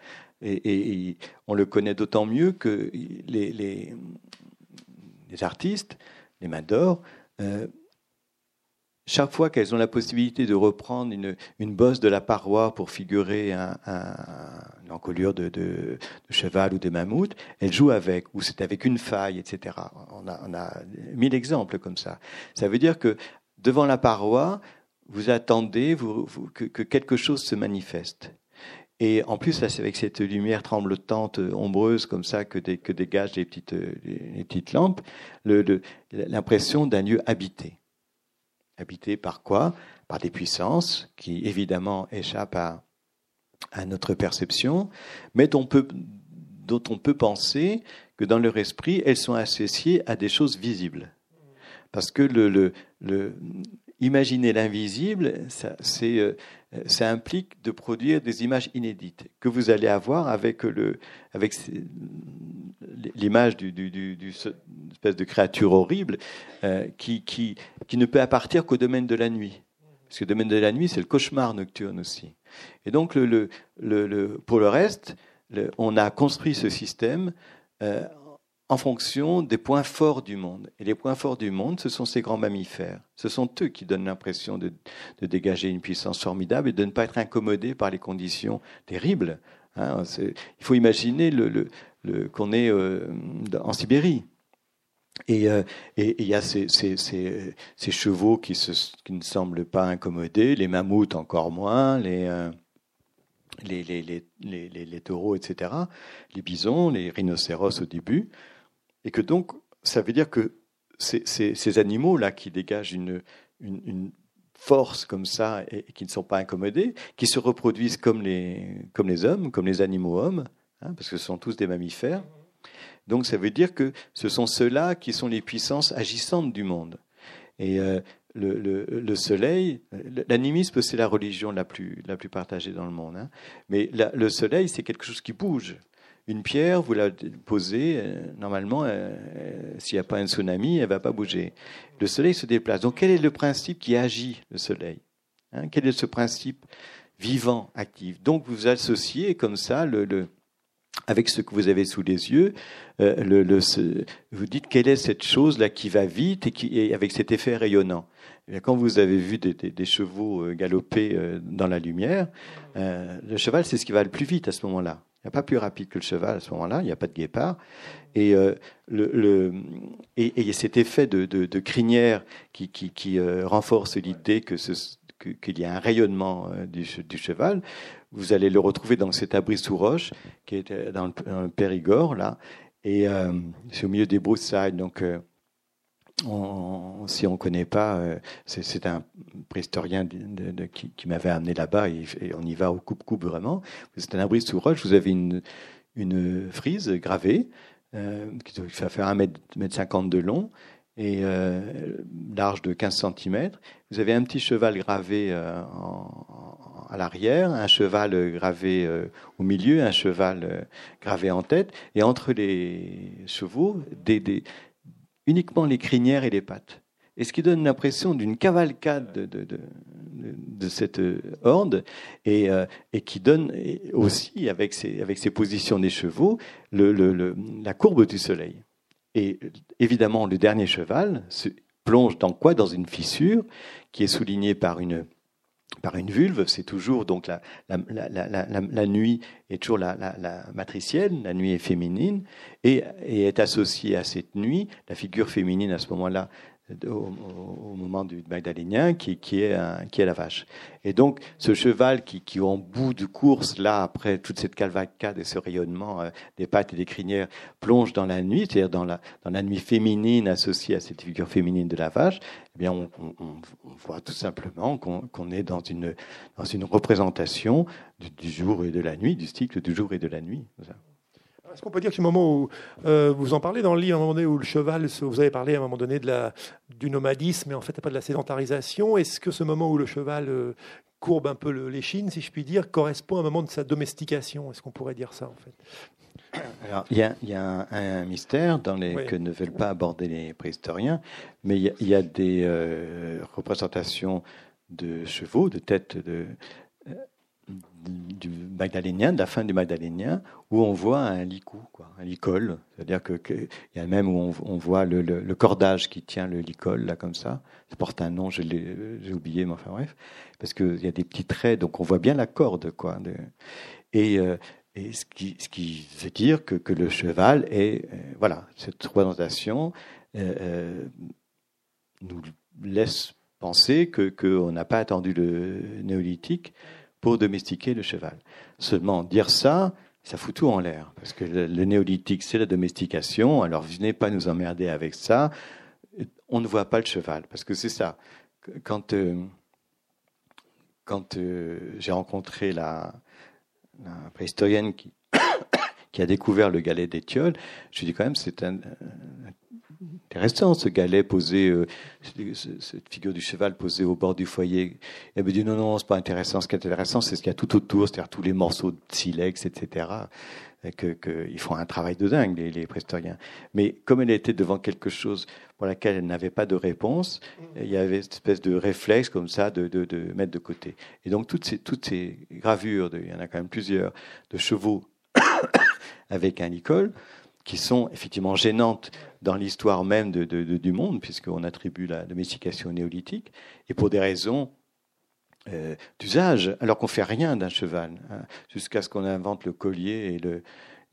et, on le connaît d'autant mieux que les, artistes, les mains d'or, euh, chaque fois qu'elles ont la possibilité de reprendre une, bosse de la paroi pour figurer un, un, une encolure de, cheval ou de mammouth, elles jouent avec, ou c'est avec une faille, etc. On a, mille exemples comme ça. Ça veut dire que devant la paroi, vous attendez que, quelque chose se manifeste. Et en plus, là, avec cette lumière tremblotante, ombreuse, comme ça, que, dégagent les petites, petites lampes, l'impression d'un lieu habité. Habité par quoi? Par des puissances qui, évidemment, échappent à, notre perception, mais dont on, peut, dont on peut penser que dans leur esprit, elles sont associées à des choses visibles. Parce que le, le, le imaginer l'invisible, c'est euh, euh, ça implique de produire des images inédites que vous allez avoir avec l'image du, du, espèce de créature horrible euh, qui, ne peut appartenir qu'au domaine de la nuit. Parce que le domaine de la nuit, c'est le cauchemar nocturne aussi. Et donc, pour le reste, on a construit ce système euh, en fonction des points forts du monde. Et les points forts du monde, ce sont ces grands mammifères. Ce sont eux qui donnent l'impression de, dégager une puissance formidable et de ne pas être incommodés par les conditions terribles. Hein, il faut imaginer qu'on est euh, en Sibérie. Et euh, il y a ces, chevaux qui, ne semblent pas incommodés, les mammouths encore moins, les, euh, les, taureaux, etc., les bisons, les rhinocéros au début. Et que donc, ça veut dire que ces, animaux-là qui dégagent une, force comme ça et, qui ne sont pas incommodés, qui se reproduisent comme les, hommes, comme les animaux hommes, hein, parce que ce sont tous des mammifères. Donc ça veut dire que ce sont ceux-là qui sont les puissances agissantes du monde. Et euh, le, le, le, soleil, l'animisme, c'est la religion la plus, partagée dans le monde. Hein. Mais le soleil, c'est quelque chose qui bouge une pierre, vous la posez, euh, normalement, euh, s'il n'y a pas un tsunami, elle ne va pas bouger. Le soleil se déplace. Donc quel est le principe qui agit le soleil hein? Quel est ce principe vivant, actif? Donc vous associez comme ça le, avec ce que vous avez sous les yeux, euh, vous dites quelle est cette chose-là qui va vite et, qui, avec cet effet rayonnant. Et quand vous avez vu des, chevaux galoper dans la lumière, le cheval, c'est ce qui va le plus vite à ce moment-là. Il n'y a pas plus rapide que le cheval à ce moment-là, il n'y a pas de guépard. Et, euh, le, le, et, et, cet effet de, de, de crinière qui, qui, qui euh, renforce l'idée que qu'il y a un rayonnement euh, du, du, cheval, vous allez le retrouver dans cet abri sous roche qui est euh, dans le, dans le Périgord, là. Et euh, c'est au milieu des broussailles. Donc, si on ne connaît pas, euh, c'est un préhistorien qui, m'avait amené là-bas et, on y va au coupe-coupe vraiment. C'est un abri sous roche, vous avez une, frise gravée euh, qui va faire 1 mètre, mètre 50 de long et euh, large de 15 cm. Vous avez un petit cheval gravé à l'arrière, un cheval gravé au milieu, un cheval gravé en tête, et entre les chevaux, des uniquement les crinières et les pattes. et ce qui donne l'impression d'une cavalcade de, cette horde, et, euh, et qui donne aussi, avec ses, positions des chevaux, la courbe du soleil. Et évidemment, le dernier cheval plonge dans quoi? Dans une fissure qui est soulignée par une par une vulve, c'est toujours donc la, la, la, la, nuit est toujours la, matricielle, la nuit est féminine, et, et, est associée à cette nuit la figure féminine à ce moment-là au, moment du Magdalénien, qui, qui, est qui est la vache. Et donc, ce cheval qui, qui, en bout de course, là, après toute cette calvacade et ce rayonnement euh, des pattes et des crinières, plonge dans la nuit, c'est-à-dire dans la, dans la nuit féminine associée à cette figure féminine de la vache, eh bien, on, voit tout simplement qu'on est dans une, dans une représentation du, du, jour et de la nuit, du cycle du jour et de la nuit. Est-ce qu'on peut dire que ce moment où euh, vous en parlez dans le livre, à un moment donné où le cheval, vous avez parlé à un moment donné de la, du nomadisme, mais en fait pas de la sédentarisation, est-ce que ce moment où le cheval euh, courbe un peu l'échine, si je puis dire, correspond à un moment de sa domestication? Est-ce qu'on pourrait dire ça en fait? Alors, il y a, un, mystère dans les, que ne veulent pas aborder les préhistoriens, mais il y, a des euh, représentations de chevaux, de têtes de, du Magdalénien, de la fin du Magdalénien, où on voit un licou, un licol. C'est-à-dire qu'il que y a même où on, voit le, cordage qui tient le licol, là, comme ça. Ça porte un nom, j'ai oublié, mais enfin bref. Parce qu'il y a des petits traits, donc on voit bien la corde, quoi. Et, euh, ce, qui, veut dire que, que le cheval est, euh, voilà, cette représentation euh, nous laisse penser qu'on n'a pas attendu le néolithique pour domestiquer le cheval. Seulement, dire ça, ça fout tout en l'air. Parce que le, néolithique, c'est la domestication. Alors, venez pas nous emmerder avec ça. On ne voit pas le cheval. Parce que c'est ça. Quand, euh, quand euh, j'ai rencontré la, préhistorienne qui, qui a découvert le galet d'Étiole, je lui dis quand même, c'est un, intéressant, ce galet posé, euh, cette figure du cheval posée au bord du foyer. Elle me dit non, non, c'est pas intéressant. Ce qui est intéressant, c'est ce qu'il y a tout autour, c'est-à-dire tous les morceaux de silex, etc. Que, ils font un travail de dingue, les, les prestoriens. Mais comme elle était devant quelque chose pour laquelle elle n'avait pas de réponse, il y avait cette espèce de réflexe comme ça de, de, de mettre de côté. Et donc toutes ces, toutes ces gravures, de, il y en a quand même plusieurs, de chevaux avec un licol, qui sont effectivement gênantes dans l'histoire même du monde, puisqu'on attribue la domestication néolithique, et pour des raisons euh, d'usage, alors qu'on fait rien d'un cheval, hein, jusqu'à ce qu'on invente le collier et le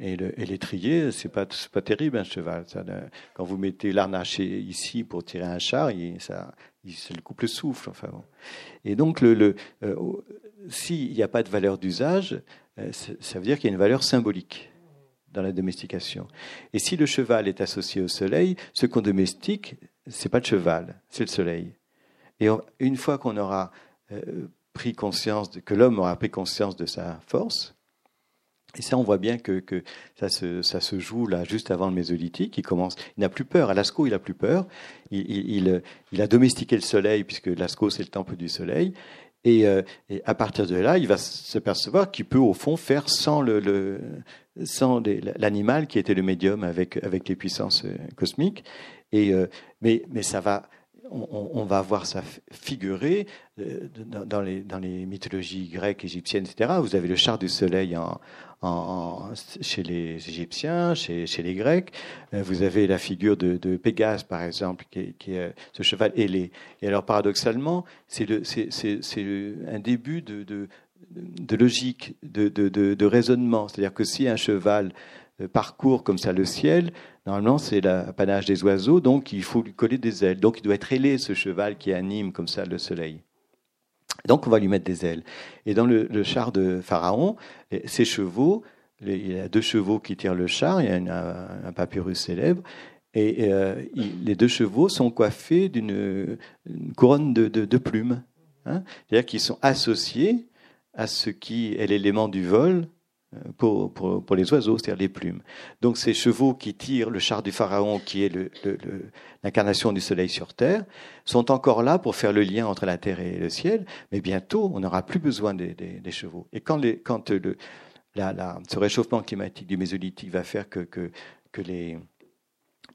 et l'étrier, c'est pas pas terrible un cheval. Quand vous mettez l'arnaché ici pour tirer un char, il, ça, il, le coupe le souffle. Enfin bon. Et donc le, le euh, s'il n'y a pas de valeur d'usage, euh, ça veut dire qu'il y a une valeur symbolique dans la domestication. Et si le cheval est associé au soleil, ce qu'on domestique, c'est pas le cheval, c'est le soleil. Et une fois qu'on aura euh, pris conscience, que l'homme aura pris conscience de sa force, et ça, on voit bien que, ça, se, joue là juste avant le mésolithique. Il commence, il n'a plus peur. À Lascaux, il n'a plus peur. Il, a domestiqué le soleil puisque Lascaux c'est le temple du soleil. Et, euh, et, à partir de là, il va se percevoir qu'il peut au fond faire sans le sans l'animal qui était le médium avec, avec les puissances euh, cosmiques. Et, euh, mais, mais ça va, on, va voir ça figurer euh, dans les, dans les mythologies grecques, égyptiennes, etc. Vous avez le char du soleil en, en, chez les Égyptiens, chez, chez, les Grecs. Vous avez la figure de, Pégase, par exemple, qui est ce cheval ailé. Et alors, paradoxalement, c'est un début de, de logique, de, de, de, raisonnement. C'est-à-dire que si un cheval euh, parcourt comme ça le ciel, normalement c'est l'apanage des oiseaux, donc il faut lui coller des ailes. Donc il doit être ailé, ce cheval qui anime comme ça le soleil. Donc on va lui mettre des ailes. Et dans le, char de Pharaon, ces chevaux, il y a deux chevaux qui tirent le char, il y a un, papyrus célèbre, et euh, les deux chevaux sont coiffés d'une couronne de, de, plumes. Hein. C'est-à-dire qu'ils sont associés à ce qui est l'élément du vol euh, pour, les oiseaux, c'est-à-dire les plumes. Donc ces chevaux qui tirent le char du pharaon, qui est l'incarnation du soleil sur terre, sont encore là pour faire le lien entre la terre et le ciel, mais bientôt on n'aura plus besoin des, chevaux. Et quand, le, ce réchauffement climatique du mésolithique va faire que, les,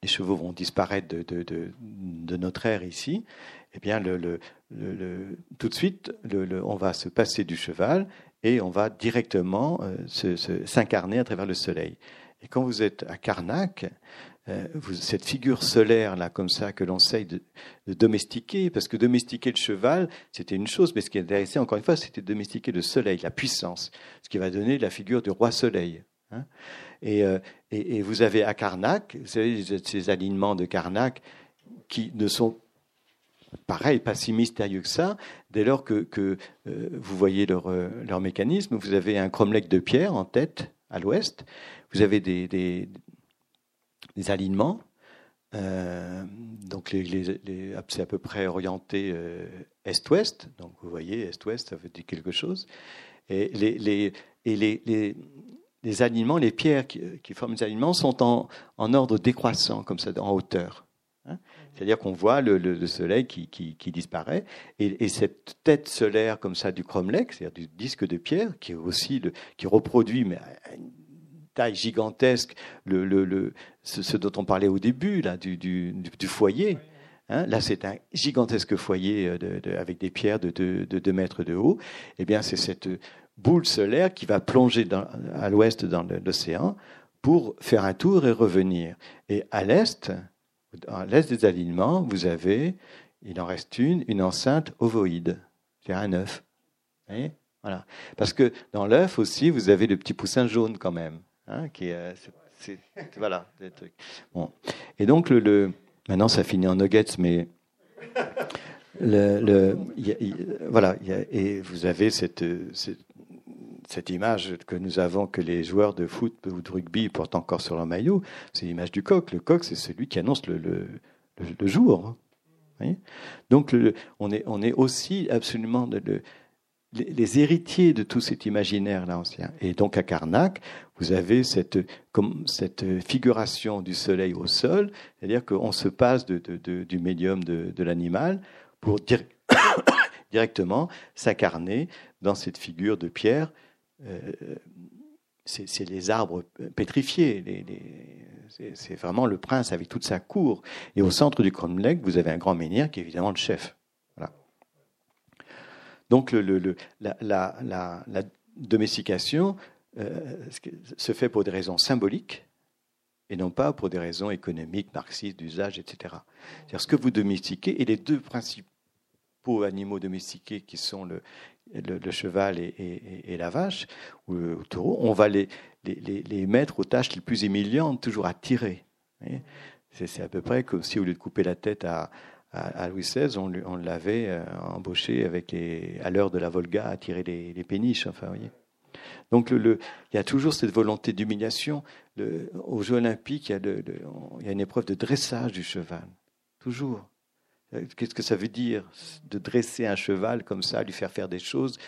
les chevaux vont disparaître de, notre ère ici, eh bien, le, tout de suite, on va se passer du cheval et on va directement s'incarner à travers le soleil. Et quand vous êtes à Karnak, euh, cette figure solaire là comme ça que l'on essaye de, domestiquer, parce que domestiquer le cheval, c'était une chose, mais ce qui intéressait encore une fois, c'était domestiquer le soleil, la puissance, ce qui va donner la figure du roi soleil. Hein. Euh, et, vous avez à Karnak, vous savez, ces alignements de Karnak qui ne sont pareil, pas si mystérieux que ça, dès lors que, euh, vous voyez leur, leur mécanisme, vous avez un cromlech de pierre en tête à l'ouest, vous avez des, des alignements. Euh, donc les, c'est à peu près orienté euh, est-ouest. Donc vous voyez, est-ouest, ça veut dire quelque chose. Et les, et les, les, alignements, les pierres qui, forment les alignements sont en, en, ordre décroissant, comme ça, en hauteur. C'est-à-dire qu'on voit le, le, soleil qui, disparaît, et, et, cette tête solaire comme ça du cromlech, c'est-à-dire du disque de pierre, qui est aussi qui reproduit mais taille gigantesque, le, ce, dont on parlait au début, là, du, foyer. Hein. là, c'est un gigantesque foyer euh, avec des pierres de 2 mètres de haut. Eh bien, c'est cette boule solaire qui va plonger à l'ouest dans l'océan pour faire un tour et revenir. Et à l'est, à l'est des alignements, vous avez, il en reste une, une enceinte ovoïde, c'est un œuf. Voilà. Parce que dans l'œuf aussi, vous avez le petit poussin jaune quand même. Hein, est, voilà, des trucs. Bon. Et donc, le, maintenant, ça finit en nuggets, mais le, le voilà, et vous avez cette, cette, image que nous avons, que les joueurs de foot ou de rugby portent encore sur leur maillot, c'est l'image du coq. Le coq, c'est celui qui annonce le, jour. Hein. Donc, on, est, aussi absolument les, héritiers de tout cet imaginaire-là ancien. Et donc à Karnak, vous avez cette, cette figuration du soleil au sol, c'est-à-dire qu'on se passe du médium de, l'animal pour directement s'incarner dans cette figure de pierre. Euh, c'est les arbres pétrifiés. C'est vraiment le prince avec toute sa cour. Et au centre du cromlech, vous avez un grand menhir qui est évidemment le chef. Donc le, la, domestication euh, se fait pour des raisons symboliques et non pas pour des raisons économiques, marxistes, d'usage, etc. C'est-à-dire ce que vous domestiquez, et les deux principaux animaux domestiqués qui sont le, cheval et, la vache, ou le taureau, on va les, les, mettre aux tâches les plus humiliantes, toujours à tirer. C'est à peu près comme si au lieu de couper la tête à, Louis XVI, on, l'avait euh, embauché avec les, à l'heure de la Volga à tirer les, péniches. Enfin, voyez. Donc le, il y a toujours cette volonté d'humiliation. Aux Jeux olympiques, il y, a une épreuve de dressage du cheval. Toujours. Euh, qu'est-ce que ça veut dire de dresser un cheval comme ça, lui faire faire des choses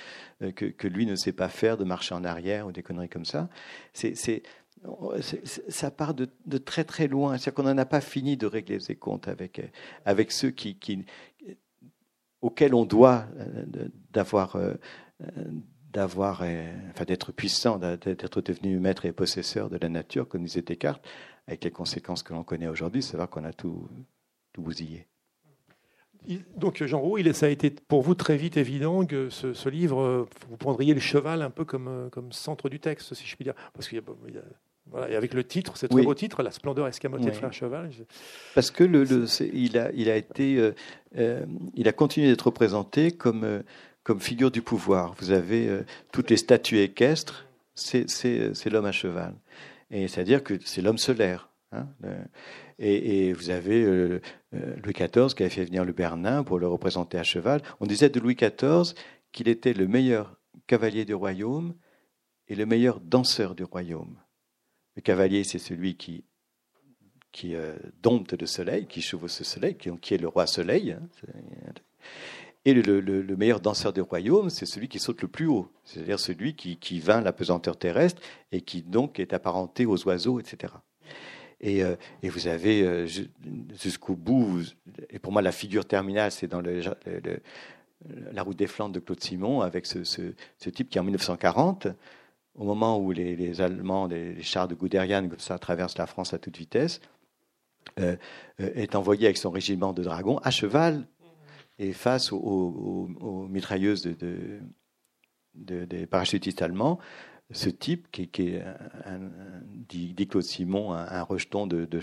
euh, que, lui ne sait pas faire, de marcher en arrière ou des conneries comme ça? C'est ça part de, très très loin. C'est-à-dire qu'on n'en a pas fini de régler ses comptes avec, avec ceux qui, auxquels on doit euh, d'avoir, euh, euh, d'être puissant, d'être devenu maître et possesseur de la nature, comme disait Descartes, avec les conséquences que l'on connaît aujourd'hui, c'est vrai qu'on a tout, tout bousillé. Donc Jean Roux, il, ça a été pour vous très vite évident que ce, livre, vous prendriez le cheval un peu comme, comme centre du texte, si je puis dire. Parce qu'il y a, voilà, et avec le titre, c'est très beau titre, La splendeur escamotée de Frère Cheval. Parce que le, il, a, il, a été, euh, euh, il a continué d'être représenté comme, euh, comme figure du pouvoir. Vous avez toutes les statues équestres, c'est l'homme à cheval. Et c'est-à-dire que c'est l'homme solaire. Hein, et, vous avez Louis XIV qui avait fait venir le Bernin pour le représenter à cheval. On disait de Louis XIV qu'il était le meilleur cavalier du royaume et le meilleur danseur du royaume. Le cavalier, c'est celui qui, qui euh, dompte le soleil, qui chevauche le soleil, qui, est le roi soleil. Hein, et le, meilleur danseur du royaume, c'est celui qui saute le plus haut, c'est-à-dire celui qui, qui vint la pesanteur terrestre et qui donc est apparenté aux oiseaux, etc. Et, euh, et vous avez euh, jusqu'au bout, et pour moi la figure terminale, c'est dans la route des Flandres de Claude Simon, avec ce, type qui en 1940 au moment où les, Allemands, les, chars de Guderian, ça traversent la France à toute vitesse, est envoyé avec son régiment de dragons à cheval et face aux, mitrailleuses de, des parachutistes allemands, ce type, qui, est, dit, Claude Simon, un, rejeton de,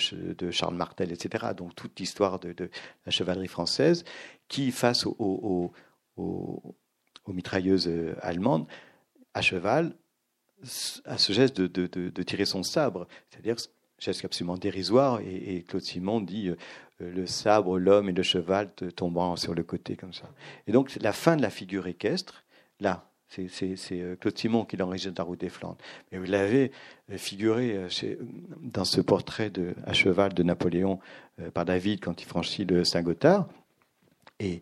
Charles Martel, etc. Donc toute l'histoire de, la chevalerie française, qui, face aux, mitrailleuses allemandes, à cheval, a ce geste de, tirer son sabre. C'est-à-dire geste absolument dérisoire. Et, Claude Simon dit euh, le sabre, l'homme et le cheval tombant sur le côté comme ça. Et donc la fin de la figure équestre, là, c'est euh, Claude Simon qui l'enregistre dans la route des Flandres. Mais vous l'avez euh, figuré euh, dans ce portrait à cheval de Napoléon par David quand il franchit le Saint-Gothard. Et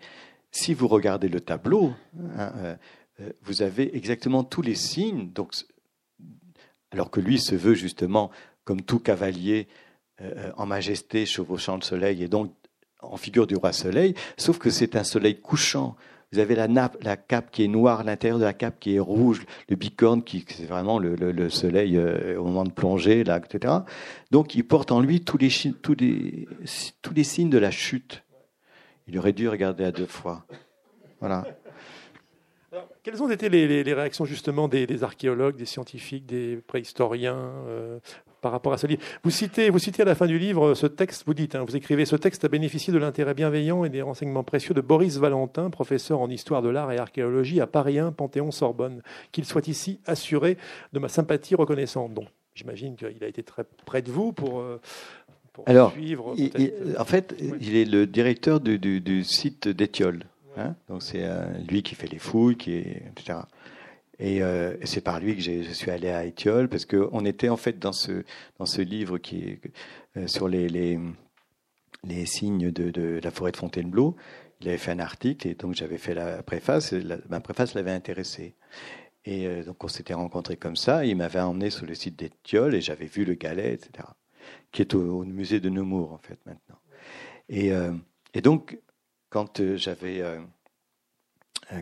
si vous regardez le tableau, hein, vous avez exactement tous les signes. Donc, alors que lui se veut justement comme tout cavalier en majesté chevauchant le soleil et donc en figure du roi soleil, sauf que c'est un soleil couchant. Vous avez la nappe, la cape qui est noire, l'intérieur de la cape qui est rouge, le bicorne qui c'est vraiment le, soleil euh, au moment de plonger, là, etc. Donc il porte en lui tous les, tous les, tous les signes de la chute. Il aurait dû regarder à deux fois. Voilà. quelles ont été les, réactions justement des, archéologues, des scientifiques, des préhistoriens euh, par rapport à ce livre. Vous citez, vous citez à la fin du livre ce texte, vous dites, hein, vous écrivez, ce texte a bénéficié de l'intérêt bienveillant et des renseignements précieux de Boris Valentin, professeur en histoire de l'art et archéologie à Paris 1, Panthéon-Sorbonne. Qu'il soit ici assuré de ma sympathie reconnaissante. Donc, j'imagine qu'il a été très près de vous pour... Euh, Alors, suivre, en fait, il est le directeur du, site d'Étiole. Hein. donc c'est euh, lui qui fait les fouilles, qui est, etc. Euh, et, c'est par lui que je suis allé à Étiole, parce qu'on était en fait dans ce, dans ce livre qui euh, sur les, les, signes de, la forêt de Fontainebleau. Il avait fait un article et donc j'avais fait la préface. Ma préface l'avait intéressé. Et euh, donc on s'était rencontrés comme ça. il m'avait emmené sur le site d'Étiole et j'avais vu le galet, etc., qui est au, musée de Nemours en fait maintenant. Et, donc quand j'avais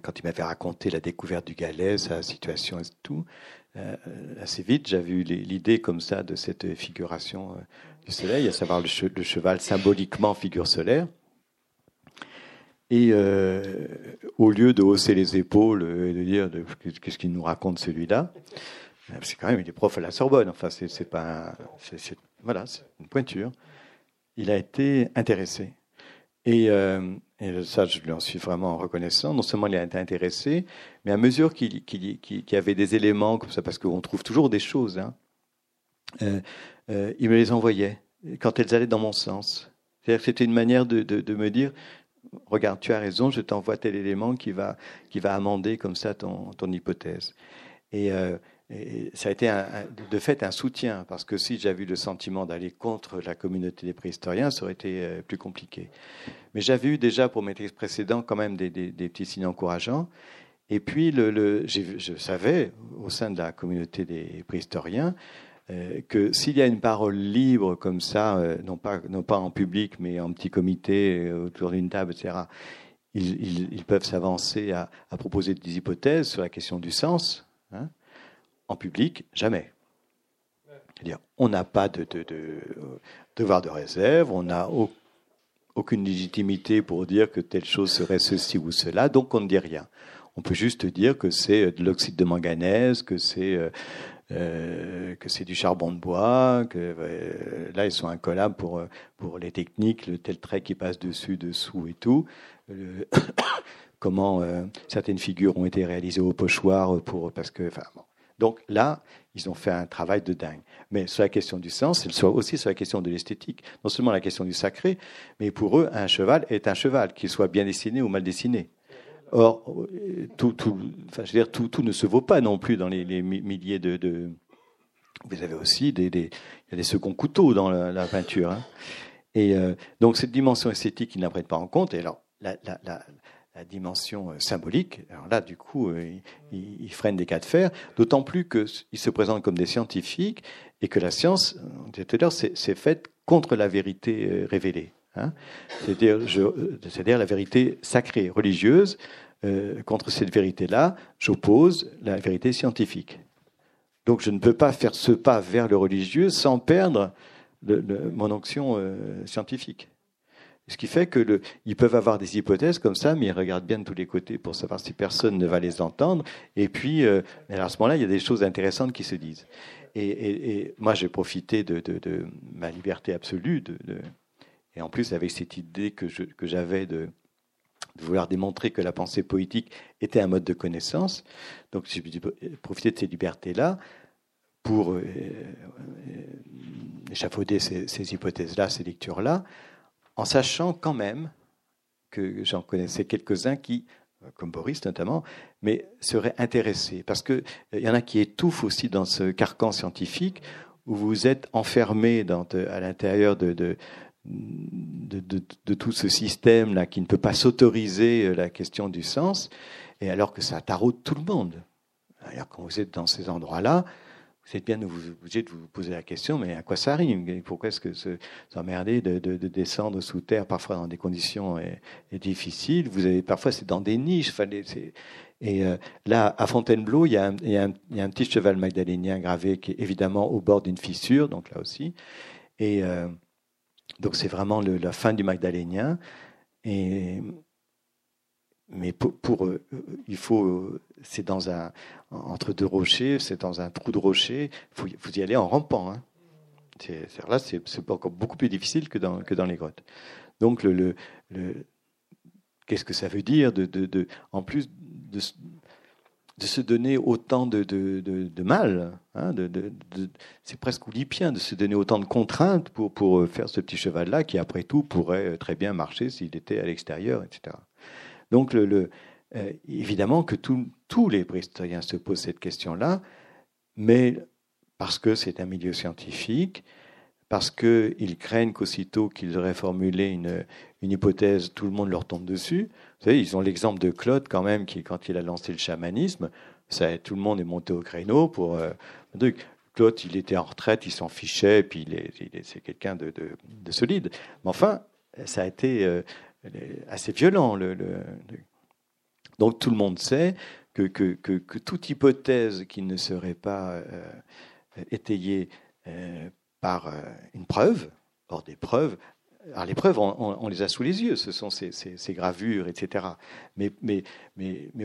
quand il m'avait raconté la découverte du galet, sa situation et tout, euh, assez vite, j'avais eu l'idée comme ça de cette figuration euh, du soleil, à savoir le, cheval symboliquement figure solaire. Et au lieu de hausser les épaules et de dire qu'est-ce qu'il nous raconte celui-là, c'est quand même il est prof à la Sorbonne. Enfin, c'est pas, voilà, c'est une pointure. Il a été intéressé. Et, euh, et, ça, je lui en suis vraiment reconnaissant. Non seulement il a été intéressé, mais à mesure qu'il y avait des éléments comme ça, parce qu'on trouve toujours des choses, hein, euh, euh, il me les envoyait quand elles allaient dans mon sens. C'est-à-dire que c'était une manière de, de, de, me dire, regarde, tu as raison, je t'envoie tel élément qui va, qui va amender comme ça ton, ton hypothèse. Et, euh, et ça a été de fait un soutien, parce que si j'avais eu le sentiment d'aller contre la communauté des préhistoriens, ça aurait été euh, plus compliqué. Mais j'avais eu déjà pour mes textes précédents quand même des, petits signes encourageants. Et puis, je savais, au sein de la communauté des préhistoriens, euh, que s'il y a une parole libre comme ça, euh, non, pas, en public, mais en petit comité, autour d'une table, etc., ils, peuvent s'avancer à, à, proposer des hypothèses sur la question du sens. Hein, en public, jamais. C'est-à-dire, on n'a pas de, devoir de réserve, on n'a aucune légitimité pour dire que telle chose serait ceci ou cela, donc on ne dit rien. On peut juste dire que c'est de l'oxyde de manganèse, que c'est euh, euh, que c'est du charbon de bois, que euh, là ils sont incollables pour pour les techniques, le tel trait qui passe dessus, dessous et tout. comment certaines figures ont été réalisées au pochoir pour parce que enfin donc là, ils ont fait un travail de dingue. Mais sur la question du sens, c'est aussi sur la question de l'esthétique. Non seulement la question du sacré, mais pour eux, un cheval est un cheval, qu'il soit bien dessiné ou mal dessiné. Or, tout, tout, je veux dire, tout, tout, ne se vaut pas non plus dans les, milliers de, Vous avez aussi des, des, il y a des seconds couteaux dans la, peinture. Hein. Et euh, donc cette dimension esthétique, ils n'apprennent pas en compte. Et alors, la, la, la dimension euh, symbolique, alors là, du coup, euh, ils, freinent des cas de fer, d'autant plus qu'ils se présentent comme des scientifiques et que la science, on disait tout à l'heure, c'est faite contre la vérité euh, révélée. Hein. C'est-à-dire la vérité sacrée, religieuse. contre cette vérité-là, j'oppose la vérité scientifique. Donc je ne peux pas faire ce pas vers le religieux sans perdre mon onction scientifique. Ce qui fait que ils peuvent avoir des hypothèses comme ça, mais ils regardent bien de tous les côtés pour savoir si personne ne va les entendre. Et puis, euh, à ce moment-là, il y a des choses intéressantes qui se disent. Et, moi, j'ai profité de, ma liberté absolue, et en plus avec cette idée que, j'avais de, vouloir démontrer que la pensée poétique était un mode de connaissance. Donc, j'ai profité de ces libertés-là pour euh, euh, échafauder ces hypothèses-là, ces lectures-là en sachant quand même que j'en connaissais quelques-uns qui, comme Boris notamment, mais seraient intéressés. Parce qu'il euh, y en a qui étouffent aussi dans ce carcan scientifique où vous êtes enfermé à l'intérieur de, tout ce système-là qui ne peut pas s'autoriser euh, la question du sens, et alors que ça taraude tout le monde. Alors quand vous êtes dans ces endroits-là, vous êtes bien obligé de vous poser la question, mais à quoi ça rime? Pourquoi est-ce que s'emmerder de, de, de, descendre sous terre, parfois dans des conditions difficiles? Vous avez parfois c'est dans des niches. Et euh, là, à Fontainebleau, il y, a un, petit cheval magdalénien gravé qui est évidemment au bord d'une fissure, donc là aussi. Et euh, donc c'est vraiment la fin du magdalénien. Et mais pour, euh, il faut, euh, c'est dans un, entre deux rochers, c'est dans un trou de rocher, faut, vous y aller en rampant. Hein. C'est, là, c'est, encore beaucoup plus difficile que dans, que dans les grottes. Donc, le, le, qu'est-ce que ça veut dire de, de, de en plus de, de, se donner autant de, de mal hein, C'est presque oulipien de se donner autant de contraintes pour, pour faire ce petit cheval-là qui, après tout, pourrait très bien marcher s'il était à l'extérieur, etc. Donc, euh, évidemment que tous les préhistoriens se posent cette question-là, mais parce que c'est un milieu scientifique, parce qu'ils craignent qu'aussitôt qu'ils auraient formulé une, hypothèse, tout le monde leur tombe dessus. Vous savez, ils ont l'exemple de Claude quand même, qui quand il a lancé le chamanisme, tout le monde est monté au créneau pour euh, Claude, il était en retraite, il s'en fichait, puis c'est quelqu'un de, solide. Mais enfin, ça a été euh, assez violent. Le, Donc tout le monde sait que, toute hypothèse qui ne serait pas euh, étayée euh, par euh, une preuve, hors des preuves, alors les preuves, on, les a sous les yeux, ce sont ces, gravures, etc. Mais, mais,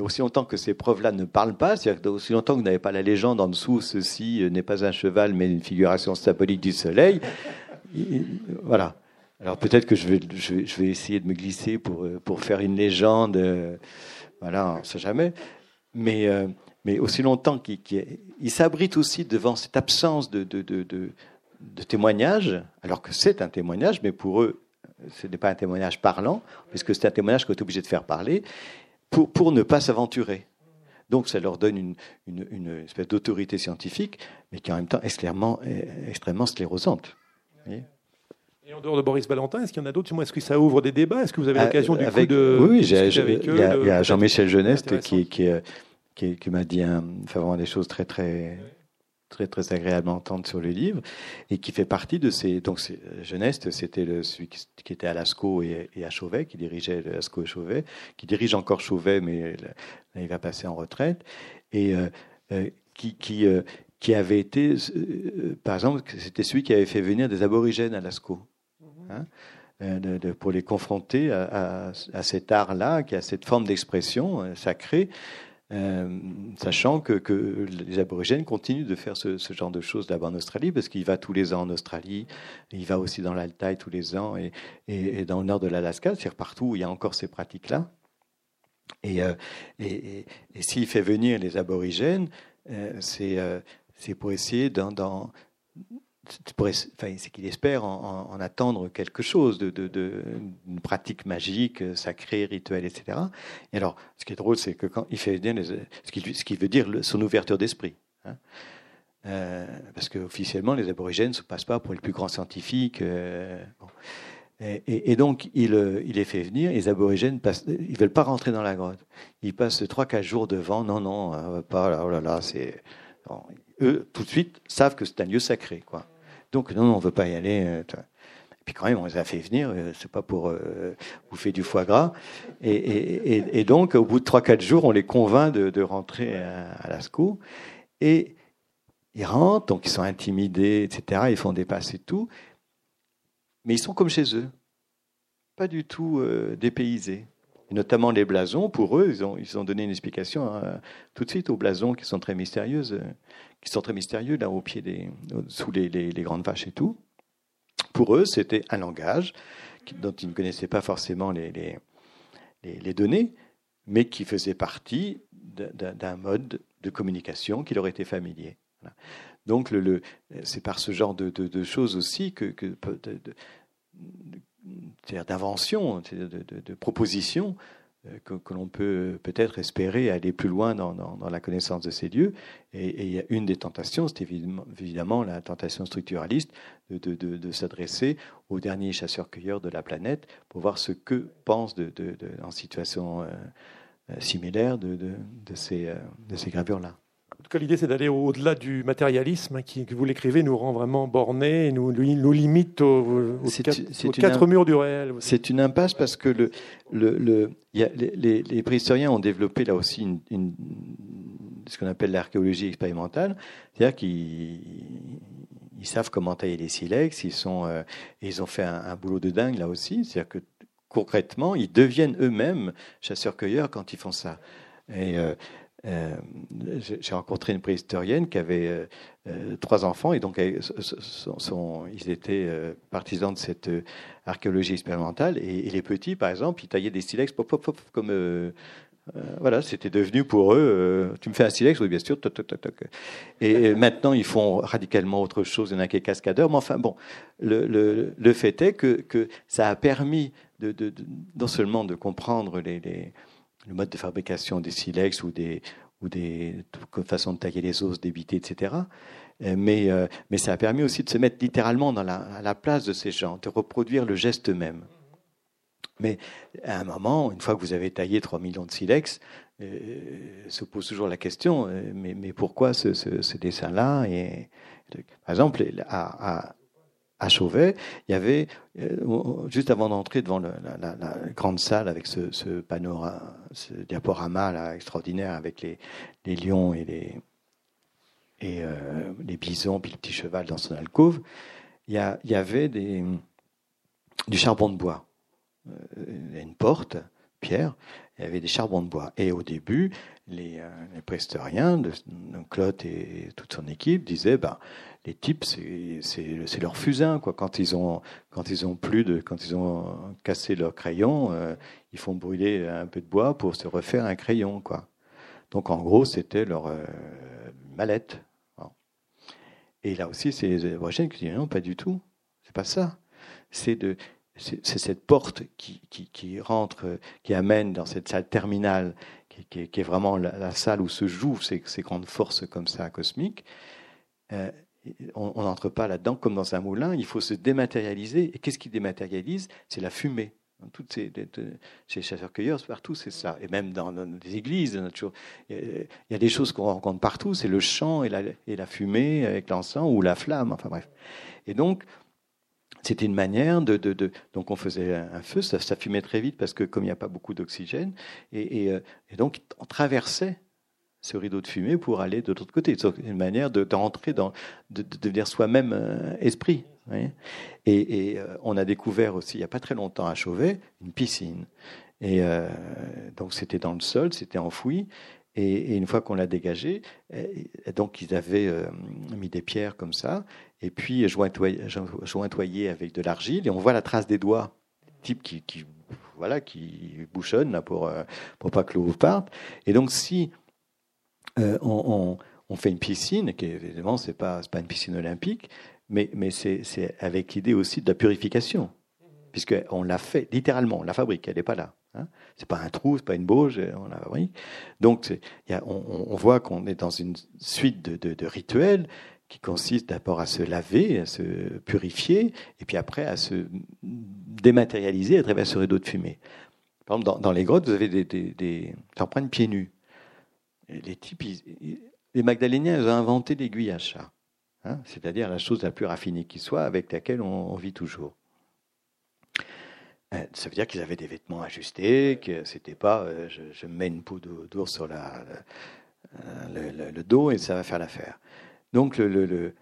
aussi longtemps que ces preuves-là ne parlent pas, c'est-à-dire aussi longtemps que vous n'avez pas la légende en dessous, ceci n'est pas un cheval, mais une figuration symbolique du soleil, voilà. Alors peut-être que je vais, essayer de me glisser pour, euh, faire une légende. Euh, voilà, on ne sait jamais. Mais, euh, mais aussi longtemps qu'il il s'abrite aussi devant cette absence de, témoignage, alors que c'est un témoignage, mais pour eux, ce n'est pas un témoignage parlant, puisque c'est un témoignage qu'on est obligé de faire parler, pour, ne pas s'aventurer. Donc ça leur donne une, espèce d'autorité scientifique, mais qui en même temps est extrêmement, extrêmement sclérosante. Et en dehors de Boris Valentin, est-ce qu'il y en a d'autres? Est-ce que ça ouvre des débats? Est-ce que vous avez euh, l'occasion du coup de oui, oui avec eux Il y a, Jean-Michel Geneste qui, qui, qui, qui m'a dit un, vraiment des choses très très très très agréables à entendre sur le livre et qui fait partie de ces donc Geneste c'était celui qui, était à Lascaux et, à Chauvet qui dirigeait Lascaux et Chauvet qui dirige encore Chauvet mais là, il va passer en retraite. Et euh, euh, qui qui qui avait été, par exemple, c'était celui qui avait fait venir des aborigènes à Lascaux. Hein, euh, pour les confronter à, cet art-là, qui a cette forme d'expression euh, sacrée, euh, sachant que, les aborigènes continuent de faire ce, genre de choses là-bas en Australie, parce qu'il va tous les ans en Australie, il va aussi dans l'Altaï tous les ans, et, dans le nord de l'Alaska, c'est-à-dire partout où il y a encore ces pratiques-là. Et, s'il fait venir les aborigènes, c'est pour essayer c'est qu'il espère en, attendre quelque chose de, de, pratique magique, sacrée, rituelle, etc. Et alors, ce qui est drôle, c'est que quand il fait venir ce, qui, ce qui veut dire son ouverture d'esprit. Hein. Euh, parce qu'officiellement, les aborigènes ne se passent pas pour les plus grands scientifiques. Euh, et, donc, il, il, les fait venir. Les aborigènes, ils ils veulent pas rentrer dans la grotte. Ils passent trois, quatre jours devant. Non, non, pas là. Oh là là, c'est. Eux, tout de suite, savent que c'est un lieu sacré, quoi. Donc, non, on ne veut pas y aller. Euh, et puis quand même, on les a fait venir, euh, c'est pas pour euh, bouffer du foie gras. Et, donc, au bout de 3-4 jours, on les convainc de, rentrer à, Lascaux. Et ils rentrent, donc ils sont intimidés, etc. Ils font dépasser tout. mais ils sont comme chez eux, pas du tout euh, dépaysés. notamment les blasons, pour eux, ils ont, donné une explication hein, tout de suite aux blasons qui sont très mystérieuses, qui sont très mystérieux là au pied des, sous les, grandes vaches et tout. Pour eux, c'était un langage dont ils ne connaissaient pas forcément les, données, mais qui faisait partie d'un mode de communication qui leur était familier. Donc, c'est par ce genre de, de, choses aussi que, que d'invention, de, de, propositions, que, que l'on peut peut-être espérer aller plus loin dans, la connaissance de ces lieux. Et, et une des tentations, c'est évidemment, la tentation structuraliste de, s'adresser aux derniers chasseurs-cueilleurs de la planète pour voir ce que pensent en situation euh, euh, similaire de ces gravures-là. Tout cas, l'idée, c'est d'aller au-delà du matérialisme qui, que vous l'écrivez, nous rend vraiment bornés et nous, nous limite aux, quatre, murs du réel. C'est une impasse parce que le, le, y a, les, les, préhistoriens ont développé là aussi une, ce qu'on appelle l'archéologie expérimentale, c'est-à-dire qu'ils ils savent comment tailler les silex, ils, sont, euh, ils ont fait un, boulot de dingue là aussi, c'est-à-dire que concrètement, ils deviennent eux-mêmes chasseurs-cueilleurs quand ils font ça. Et euh, euh, j'ai rencontré une préhistorienne qui avait euh, euh, trois enfants et donc ils étaient partisans de cette archéologie expérimentale et, les petits, par exemple, ils taillaient des silex pop, pop, pop, comme voilà, c'était devenu pour eux. tu me fais un silex, oui bien sûr. Et, maintenant ils font radicalement autre chose. Il y en a qui est cascadeur, mais enfin bon, le, fait est que, ça a permis de, non seulement de comprendre les le mode de fabrication des silex ou des, ou des façons de tailler les os, d'éviter, etc. Euh, mais, euh, mais ça a permis aussi de se mettre littéralement à la place de ces gens, de reproduire le geste même. Mais à un moment, une fois que vous avez taillé 3 millions de silex, euh, se pose toujours la question, mais, mais pourquoi ce, ce, dessin-là Par exemple, à, à Chauvet, il y avait, euh, juste avant d'entrer devant la, grande salle avec ce, panorama, ce diaporama là, extraordinaire avec les, lions et euh, les bisons, puis le petit cheval dans son alcôve, il y, a, il y avait du charbon de bois. Euh, une porte, pierre, il y avait des charbons de bois. Et au début, les, les prestoriens, de, et toute son équipe, disaient ben, les types, c'est leur fusain, quoi. Quand ils ont, quand ils ont plus de, quand ils ont cassé leur crayon, euh, ils font brûler un peu de bois pour se refaire un crayon, quoi. Donc en gros, c'était leur euh, mallette. Et là aussi, c'est les aborigènes qui disent non, pas du tout. C'est pas ça. C'est cette porte qui, rentre, qui amène dans cette salle terminale, qui, est vraiment la, salle où se jouent ces, ces, grandes forces comme ça cosmiques. Euh, on n'entre pas là-dedans comme dans un moulin, il faut se dématérialiser. Et qu'est-ce qui dématérialise? C'est la fumée. Toutes ces, chez chasseurs-cueilleurs, partout, c'est ça. Et même dans, les églises, il y a des choses qu'on rencontre partout, c'est le chant et la, fumée avec l'encens ou la flamme, enfin bref. Et donc, c'était une manière de, Donc, on faisait un feu, ça, fumait très vite parce que, comme il n'y a pas beaucoup d'oxygène, et, euh, et, donc, on traversait ce rideau de fumée pour aller de l'autre côté. C'est une manière d'entrer dans, de, devenir soi-même euh, esprit. et, euh, on a découvert aussi, il n'y a pas très longtemps à Chauvet, une piscine. Et euh, donc c'était dans le sol, c'était enfoui. Et, une fois qu'on l'a dégagé, donc ils avaient mis des pierres comme ça, et puis jointoyé, avec de l'argile, et on voit la trace des doigts, type qui, voilà, qui bouchonne pour pour pas que l'eau parte. Et donc si euh, on, fait une piscine, qui évidemment, ce n'est pas, pas une piscine olympique, mais, mais c'est avec l'idée aussi de la purification, puisqu'on l'a fait, littéralement, on la fabrique, elle n'est pas là. Hein. C'est pas un trou, c'est pas une bauge, on la fabrique. Donc, y a, on, voit qu'on est dans une suite de, de, rituels qui consistent d'abord à se laver, à se purifier, et puis après à se dématérialiser à travers ce rideau de fumée. Par exemple, dans, les grottes, vous avez des, des, des pieds nus les Magdaléniens ont inventé l'aiguille à chat, hein, c'est-à-dire la chose la plus raffinée qui soit, avec laquelle on, vit toujours. Euh, ça veut dire qu'ils avaient des vêtements ajustés, que c'était pas euh, je, mets une peau d'ours sur la, le, dos et ça va faire l'affaire. Donc le,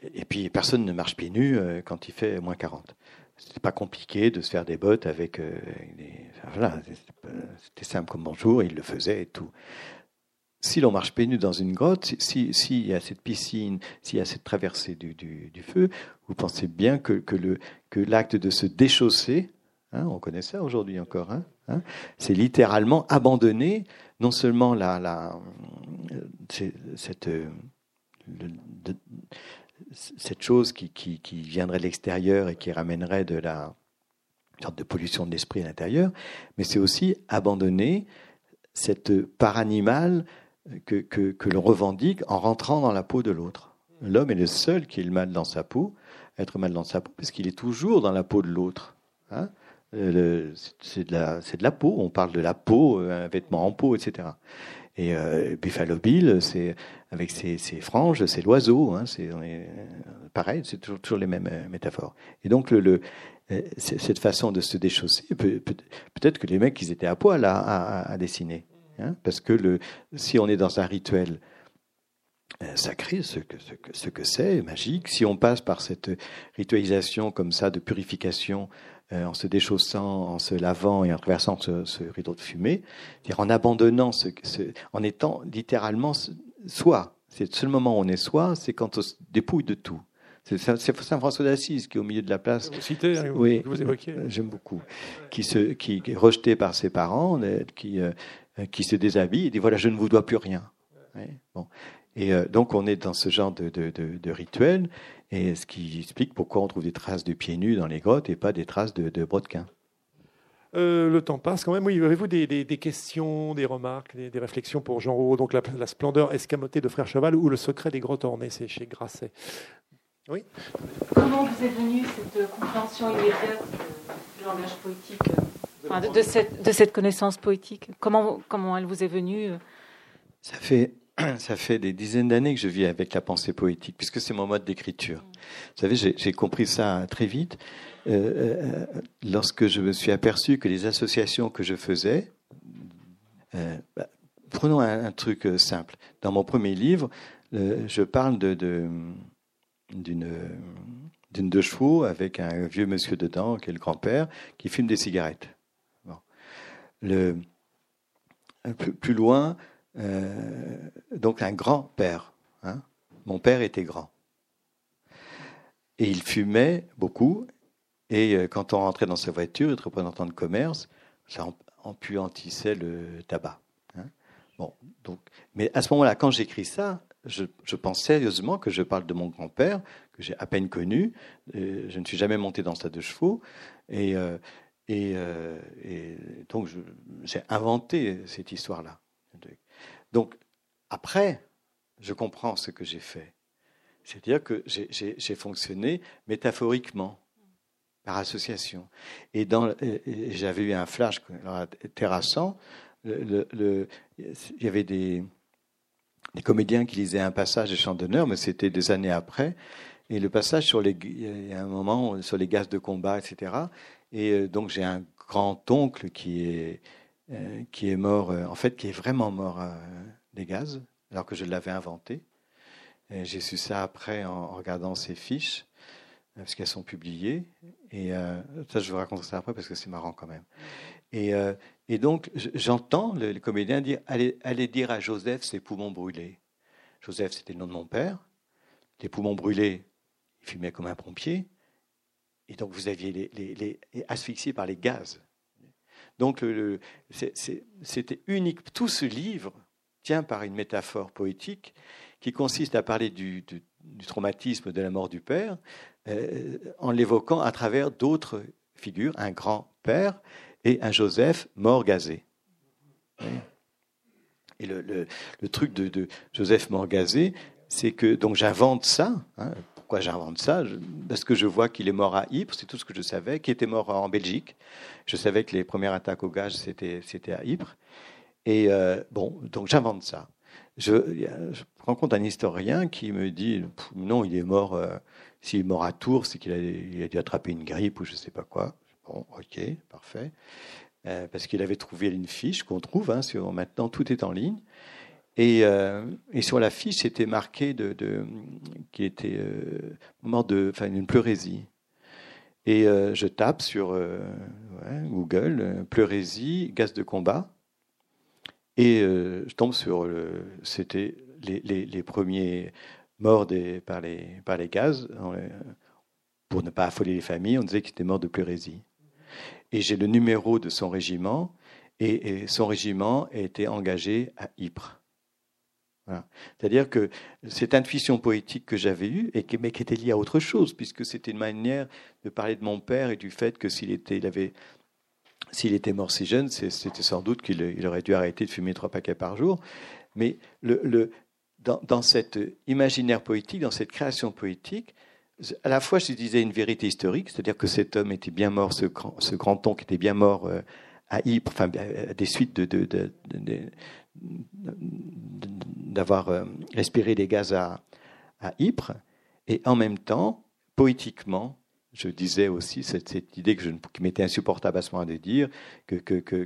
et puis personne ne marche pieds nus quand il fait moins 40. C'était pas compliqué de se faire des bottes avec des, voilà, c'était simple comme bonjour, il le faisait et tout. Si l'on marche pénu dans une grotte, s'il si, y a cette piscine, s'il y a cette traversée du, feu, vous pensez bien que, que l'acte de se déchausser, hein, on connaît ça aujourd'hui encore, hein, hein, c'est littéralement abandonner non seulement la, la, cette, cette chose qui, viendrait de l'extérieur et qui ramènerait de la sorte de pollution de l'esprit à l'intérieur, mais c'est aussi abandonner cette part animale que, que, l'on revendique en rentrant dans la peau de l'autre. L'homme est le seul qui est mal dans sa peau, être mal dans sa peau, parce qu'il est toujours dans la peau de l'autre. Hein. Euh, c'est de, la, de la peau, on parle de la peau, euh, un vêtement en peau, etc. Et euh, Buffalo Bill, c'est avec ses, franges, c'est l'oiseau, hein, c'est pareil, c'est toujours, les mêmes métaphores. Et donc le, cette façon de se déchausser, peut-être que les mecs, ils étaient à poil à dessiner. Hein, parce que si on est dans un rituel euh, sacré, ce que ce que c'est, magique, si on passe par cette ritualisation comme ça de purification, euh, en se déchaussant, en se lavant et en traversant ce, rideau de fumée, dire en abandonnant, ce, en étant littéralement soi. C'est le seul moment où on est soi, c'est quand on se dépouille de tout. C'est Saint François d'Assise qui est au milieu de la place. Vous citez, hein, oui, vous évoquez. J'aime beaucoup. Qui, se, qui est rejeté par ses parents, qui, euh, qui se déshabille et dit voilà, je ne vous dois plus rien. bon. Et euh, donc on est dans ce genre de, de, de, rituel, et ce qui explique pourquoi on trouve des traces de pieds nus dans les grottes et pas des traces de, de brodequins. Euh, le temps passe quand même. Oui, avez-vous des, des, questions, des remarques, des, réflexions pour Jean Rouault Donc la, la, splendeur escamotée de Frère Cheval ou le secret des grottes ornées, c'est chez Grasset? Oui. Comment vous est venue cette compréhension immédiate du langage poétique de, cette, de, cette, connaissance poétique? Comment, comment elle vous est venue euh? Ça fait, ça fait des dizaines d'années que je vis avec la pensée poétique, puisque c'est mon mode d'écriture. Vous savez, j'ai compris ça très vite euh, euh, lorsque je me suis aperçu que les associations que je faisais, bah, prenons un, truc simple. Dans mon premier livre, je parle d'une d'une de chevaux avec un vieux monsieur dedans, qui est le grand-père, qui fume des cigarettes. Plus, loin, euh, donc un grand-père. Hein. Mon père était grand. Et il fumait beaucoup. Et euh, quand on rentrait dans sa voiture, était représentant de commerce, ça empuantissait le tabac. Hein. Bon, donc, mais à ce moment-là, quand j'écris ça, je, pense sérieusement que je parle de mon grand-père, que j'ai à peine connu. Euh, je ne suis jamais monté dans stade de chevaux. Et, donc, j'ai inventé cette histoire-là. Donc, après, je comprends ce que j'ai fait. C'est-à-dire que j'ai fonctionné métaphoriquement, par association. Et, j'avais eu un flash terrassant. Le, il y avait des, comédiens qui lisaient un passage des chants d'honneur, mais c'était des années après. Et le passage sur il y a un moment sur les gaz de combat, etc. Et euh, donc j'ai un grand-oncle qui est, euh, qui est mort, euh, en fait, qui est vraiment mort des gaz, alors que je l'avais inventé. J'ai su ça après en regardant ses fiches, parce qu'elles sont publiées. Et ça, je vous raconter ça après parce que c'est marrant quand même. Et, et donc, j'entends le, comédien dire allez, allez dire à Joseph ses poumons brûlés. Joseph, c'était le nom de mon père. Les poumons brûlés, il fumait comme un pompier. Et donc vous aviez les, les, les asphyxiés par les gaz. Donc c'était unique. Tout ce livre tient par une métaphore poétique qui consiste à parler du, traumatisme de la mort du père euh, en l'évoquant à travers d'autres figures, un grand-père et un Joseph mort gazé. Et le, truc de, de Joseph mort gazé, c'est que donc j'invente ça. Hein, pourquoi j'invente ça Parce que je vois qu'il est mort à Ypres, c'est tout ce que je savais, qu'il était mort en Belgique. Je savais que les premières attaques au gaz, c'était, à Ypres. Et euh, bon, donc j'invente ça. Je, rencontre un historien qui me dit non, il est mort. Euh, s'il est mort à Tours, c'est qu'il a, dû attraper une grippe ou je ne sais pas quoi. Bon, ok, parfait. Euh, parce qu'il avait trouvé une fiche qu'on trouve. Hein, maintenant, tout est en ligne. Et, euh, et, sur la fiche, c'était marqué de, de qui était euh, mort de, enfin, une pleurésie. Et euh, je tape sur ouais, Google pleurésie, gaz de combat, et je tombe sur c'était les, premiers morts des, par, les, par les gaz. Pour ne pas affoler les familles, on disait qu'il était mort de pleurésie. Et j'ai le numéro de son régiment, et, et son régiment était engagé à Ypres. C'est-à-dire que cette intuition poétique que j'avais eue, et qui, mais qui était liée à autre chose, puisque c'était une manière de parler de mon père et du fait que s'il était, il avait, s'il était mort si jeune, c'était sans doute qu'il aurait dû arrêter de fumer trois paquets par jour. Mais dans, dans, cet imaginaire poétique, dans cette création poétique, à la fois je disais une vérité historique, c'est-à-dire que cet homme était bien mort, ce grand, qui était bien mort euh, à Ypres, enfin, à des suites de d'avoir euh, respiré des gaz à, à, Ypres, et en même temps, poétiquement, je disais aussi cette, cette idée que je, qui m'était insupportable à ce moment de dire, que, que, que,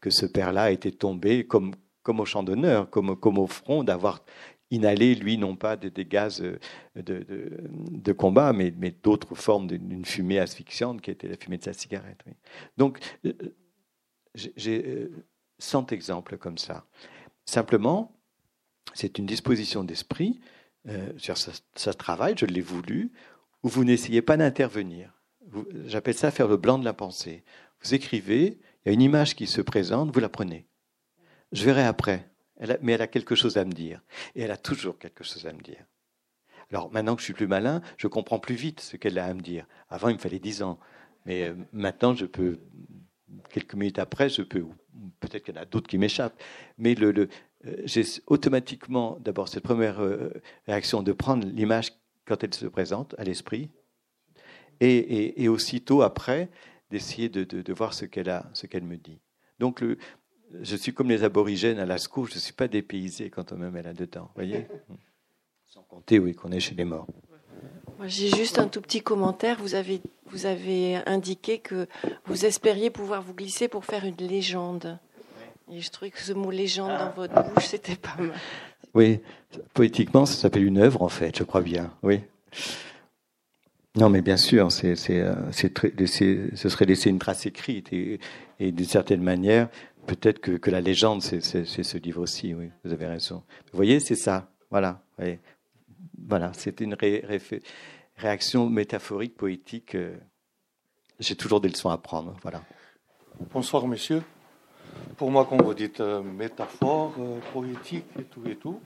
que, ce père-là était tombé comme, comme au champ d'honneur, comme, comme au front, d'avoir inhalé, lui, non pas des, gaz de, de, de, combat, mais, mais d'autres formes d'une fumée asphyxiante qui était la fumée de sa cigarette. Donc, euh, j'ai 100 euh, exemples comme ça. Simplement, c'est une disposition d'esprit, euh, ça, travaille, je l'ai voulu, où vous n'essayez pas d'intervenir. J'appelle ça faire le blanc de la pensée. Vous écrivez, il y a une image qui se présente, vous la prenez. Je verrai après, mais elle a quelque chose à me dire. Et elle a toujours quelque chose à me dire. Alors maintenant que je suis plus malin, je comprends plus vite ce qu'elle a à me dire. Avant, il me fallait dix ans. Mais euh, maintenant, je peux quelques minutes après, je peux, peut-être qu'il y en a d'autres qui m'échappent, mais le, le euh, j'ai automatiquement d'abord cette première euh, réaction de prendre l'image quand elle se présente à l'esprit, et, et, et, aussitôt après d'essayer de, de, de, voir ce qu'elle a, ce qu'elle me dit. Donc le, je suis comme les aborigènes à Lascaux, je ne suis pas dépaysé quand on me met là-dedans, voyez? Sans compter, oui, qu'on est chez les morts. J'ai juste un tout petit commentaire. Vous avez, vous avez indiqué que vous espériez pouvoir vous glisser pour faire une légende. Et je trouvais que ce mot légende dans votre bouche, c'était pas mal. Oui, poétiquement, ça s'appelle une œuvre, en fait, je crois bien. Oui. Non, mais bien sûr, c'est, c'est, euh, ce serait laisser une trace écrite. Et, et d'une certaine manière, peut-être que, que la légende, c'est, ce livre aussi. Oui, vous avez raison. Vous voyez, c'est ça. Voilà. Oui. Voilà, c'était une ré, ré, réaction métaphorique, poétique. Euh, j'ai toujours des leçons à prendre. Voilà. Bonsoir, monsieur. Pour moi, quand vous dites euh, métaphore, euh, poétique et tout et tout,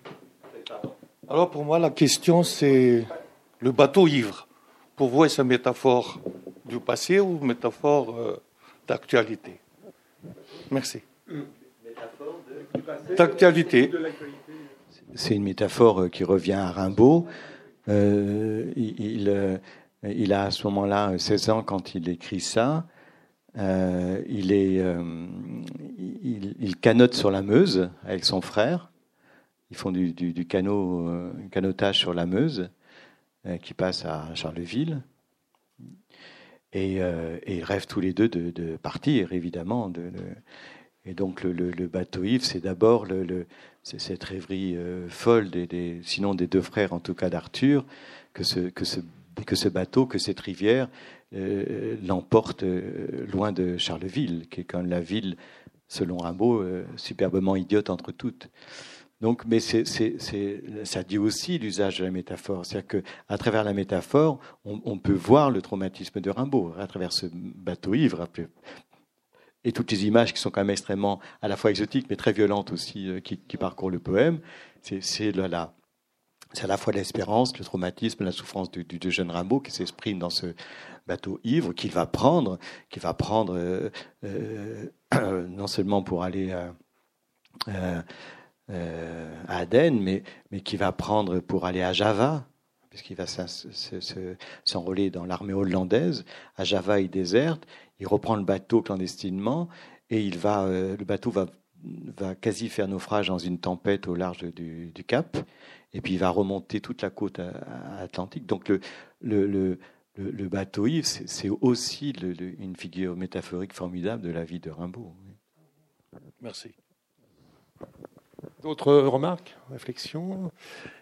alors pour moi, la question, c'est le bateau ivre. Pour vous, est-ce une métaphore du passé ou une métaphore euh, d'actualité? Merci. D'actualité. C'est une métaphore qui revient à Rimbaud. Euh, il, euh, il, a à ce moment-là 16 ans quand il écrit ça. Euh, il, est, euh, il, canote sur la Meuse avec son frère. Ils font du, du, du canot, euh, canotage sur la Meuse qui passe à Charleville. Et, ils rêvent tous les deux de, partir, évidemment. De, de, et donc le, le, bateau Yves, c'est d'abord le, cette rêverie euh, folle, sinon des deux frères, en tout cas d'Arthur, que ce, que, ce, bateau, que cette rivière euh, l'emporte euh, loin de Charleville, qui est quand même la ville, selon Rimbaud, superbement idiote entre toutes. Donc, mais c'est, c'est, c'est, ça dit aussi l'usage de la métaphore. C'est-à-dire qu'à travers la métaphore, on, on, peut voir le traumatisme de Rimbaud, à travers ce bateau ivre, et toutes les images qui sont quand même extrêmement à la fois exotiques mais très violentes aussi euh, qui, parcourent le poème. C'est, à la fois l'espérance, le traumatisme, la souffrance du, jeune Rimbaud qui s'exprime dans ce bateau ivre qu'il va prendre, qu'il va prendre euh, euh, non seulement pour aller à, à Aden, mais, mais qui va prendre pour aller à Java, puisqu'il va s'enrôler dans l'armée hollandaise. À Java, il déserte, il reprend le bateau clandestinement et il va, euh, le bateau va, va quasi faire naufrage dans une tempête au large du, Cap. Et puis il va remonter toute la côte atlantique. Donc le, le, le, le bateau Yves, c'est aussi une figure métaphorique formidable de la vie de Rimbaud. Merci. D'autres remarques, réflexions?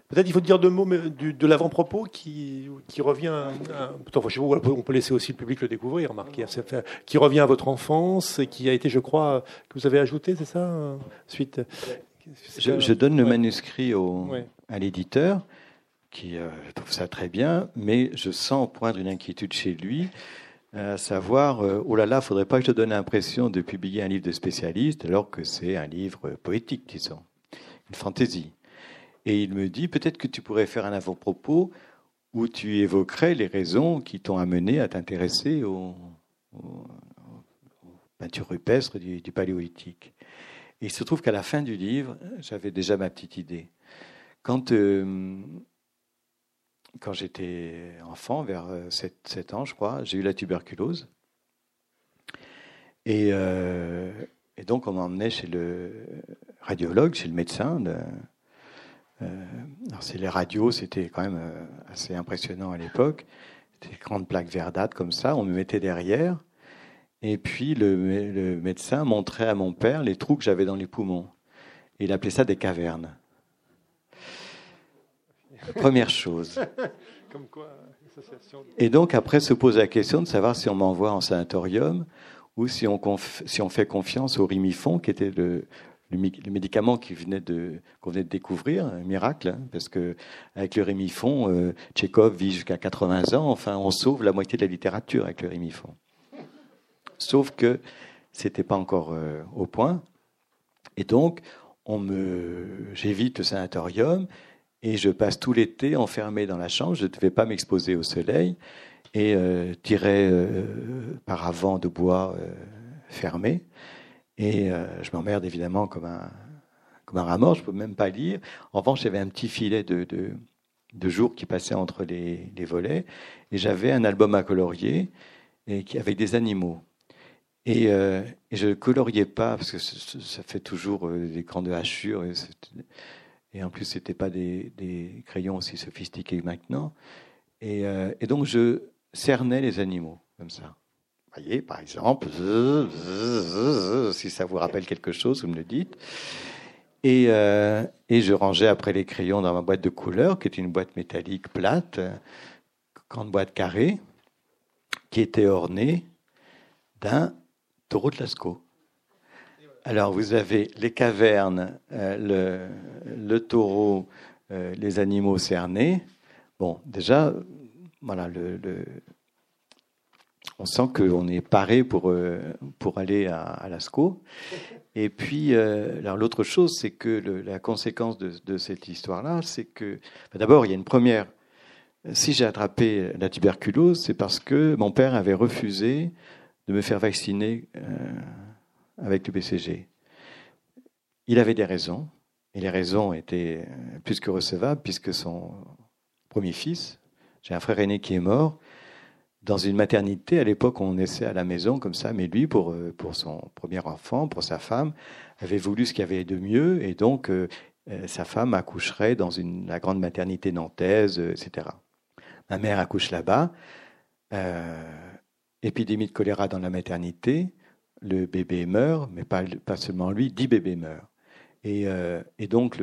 Peut-être il faut dire deux mots de l'avant-propos qui, qui revient. À, on peut laisser aussi le public le découvrir, remarquez, qui revient à votre enfance et qui a été, je crois, que vous avez ajouté, c'est ça Suite? Je, donne le manuscrit au, à l'éditeur qui euh, trouve ça très bien, mais je sens poindre une inquiétude chez lui, à savoir, euh, oh là là, faudrait pas que je donne l'impression de publier un livre de spécialiste alors que c'est un livre poétique, disons, une fantaisie. Et il me dit, peut-être que tu pourrais faire un avant-propos où tu évoquerais les raisons qui t'ont amené à t'intéresser aux, peintures rupestres du, paléolithique. Et il se trouve qu'à la fin du livre, j'avais déjà ma petite idée. Quand, euh, quand j'étais enfant, vers 7, 7, ans, je crois, j'ai eu la tuberculose. Et, euh, et donc, on m'emmenait chez le radiologue, chez le médecin. De, euh, c'est les radios, c'était quand même euh, assez impressionnant à l'époque. Des grandes plaques verdâtres comme ça, on me mettait derrière. Et puis le, médecin montrait à mon père les trous que j'avais dans les poumons. il appelait ça des cavernes. Première chose. Et donc après se pose la question de savoir si on m'envoie en sanatorium ou si on, si on fait confiance au Rimifon, qui était le, le, médicament qu'on venait, de, découvrir, un miracle, hein, parce que avec le rémifon, euh, Tchékov vit jusqu'à 80 ans, enfin on sauve la moitié de la littérature avec le rémifon. Sauf que c'était pas encore euh, au point. Et donc, j'évite le sanatorium et je passe tout l'été enfermé dans la chambre. Je ne devais pas m'exposer au soleil et euh, tirais par avant de bois fermé. Et euh, je m'emmerde évidemment comme un, comme un je ne peux même pas lire. En revanche, j'avais un petit filet de, de, de jour qui passait entre les, les volets, et j'avais un album à colorier et qui, avec des animaux. Et, euh, et je ne coloriais pas, parce que ça fait toujours euh, des crans de hachure, et, et en plus, ce n'était pas des, des, crayons aussi sophistiqués maintenant. Et, et donc, je cernais les animaux, comme ça voyez, par exemple, si ça vous rappelle quelque chose, vous me le dites. Et, euh, je rangeais après les crayons dans ma boîte de couleurs, qui est une boîte métallique plate, grande boîte carrée, qui était ornée d'un taureau de Lascaux. Alors vous avez les cavernes, euh, le, le, taureau, euh, les animaux cernés. Bon, déjà, voilà, le, on sent qu'on est paré pour, euh, pour aller à, Lascaux. Et puis, euh, l'autre chose, c'est que la conséquence de, cette histoire-là, c'est que, d'abord, il y a une première. Si j'ai attrapé la tuberculose, c'est parce que mon père avait refusé de me faire vacciner euh, avec le BCG. Il avait des raisons, et les raisons étaient plus que recevables, puisque son premier fils, j'ai un frère aîné qui est mort, dans une maternité. À l'époque, on naissait à la maison comme ça, mais lui, pour, euh, pour son premier enfant, pour sa femme, avait voulu ce qu'il y avait de mieux, et donc euh, euh, sa femme accoucherait dans la grande maternité nantaise, etc. Ma mère accouche là-bas. épidémie de choléra dans la maternité, le bébé meurt, mais pas, seulement lui, dix bébés meurent. Et, donc,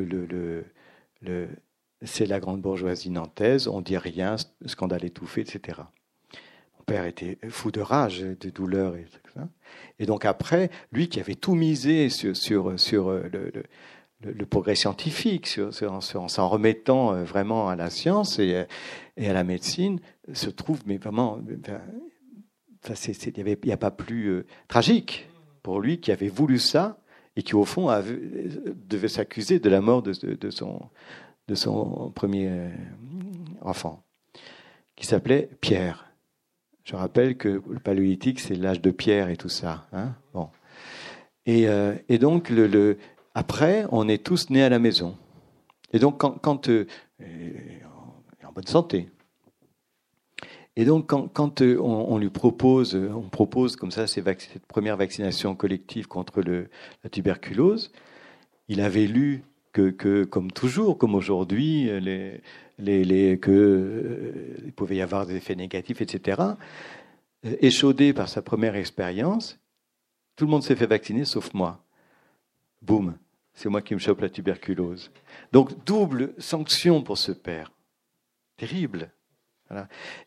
c'est la grande bourgeoisie nantaise, on dit rien, scandale étouffé, etc. Père était fou de rage, de douleur. Et, et donc après, lui qui avait tout misé sur, sur, sur euh, le, le, progrès scientifique, sur, en s'en remettant euh, vraiment à la science et, euh, et, à la médecine, se trouve, mais vraiment, il n'y a pas plus tragique pour lui qui avait voulu ça et qui, au fond, devait s'accuser de la mort de, de, son, de son premier enfant, qui s'appelait Pierre. Je rappelle que le paléolithique, c'est l'âge de pierre et tout ça. Hein bon. Et, euh, donc, après, on est tous nés à la maison. Et donc, quand, euh, en bonne santé. Et donc, quand, euh, on, lui propose, on propose comme ça cette première vaccination collective contre la tuberculose, il avait lu que, comme toujours, comme aujourd'hui, que euh, il pouvait y avoir des effets négatifs, etc. Euh, échaudé par sa première expérience, tout le monde s'est fait vacciner sauf moi. Boum. c'est moi qui me chope la tuberculose. Donc double sanction pour ce père. Terrible.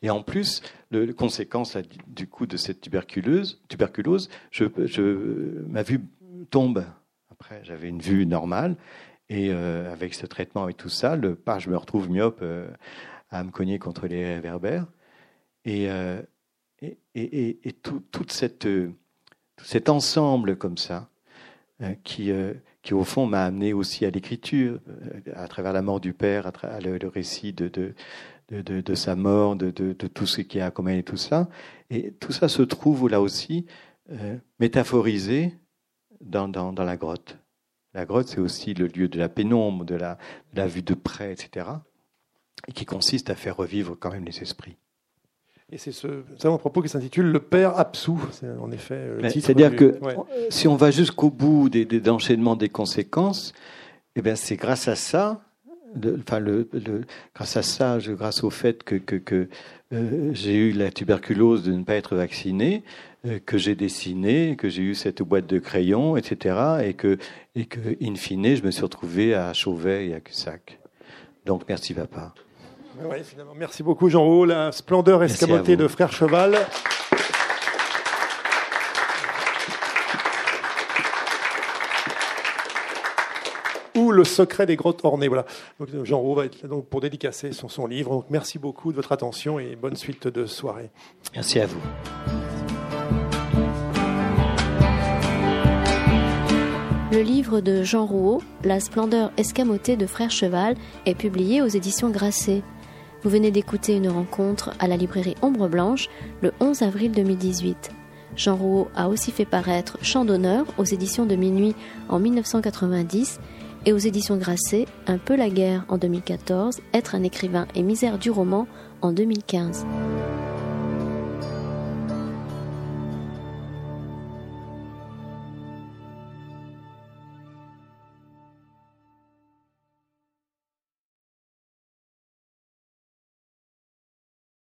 Et en plus, le, conséquence du coup de cette tuberculose, tuberculose ma vue tombe. Après, j'avais une vue normale. Et euh, avec ce traitement et tout ça, le pas, je me retrouve myope euh, à me cogner contre les réverbères. Et, euh, et, et, et tout, toute cette, tout cet ensemble comme ça, qui, qui au fond m'a amené aussi à l'écriture, à travers la mort du père, à travers le, récit de, de, de, sa mort, de, tout ce qui a et tout ça. Et tout ça se trouve là aussi métaphorisé dans, dans, dans la grotte. La grotte, c'est aussi le lieu de la pénombre, de la, la vue de près, etc. Et qui consiste à faire revivre quand même les esprits. Et c'est ce, un propos qui s'intitule Le Père absous. C'est en effet C'est-à-dire que si on va jusqu'au bout des, des enchaînements des conséquences, eh bien c'est grâce à ça, enfin le, grâce à ça, grâce au fait que, que, que euh, j'ai eu la tuberculose de ne pas être vacciné, euh, que j'ai dessiné, que j'ai eu cette boîte de crayons, etc. Et que, et que, in fine, je me suis retrouvé à Chauvet et à Cussac. Donc, merci, papa. Finalement. Merci beaucoup, Jean-Raud. La splendeur escamotée de Frère Cheval. ou le secret des grottes ornées. Voilà. Donc, Jean Roux va être là donc, pour dédicacer son, son livre. Donc, merci beaucoup de votre attention et bonne suite de soirée. Merci à vous. Le livre de Jean Rouault, La splendeur escamotée de Frère Cheval, est publié aux éditions Grasset. Vous venez d'écouter une rencontre à la librairie Ombre Blanche le 11 avril 2018. Jean Rouault a aussi fait paraître Chant d'honneur aux éditions de Minuit en 1990 et aux éditions Grasset Un peu la guerre en 2014, Être un écrivain et misère du roman en 2015.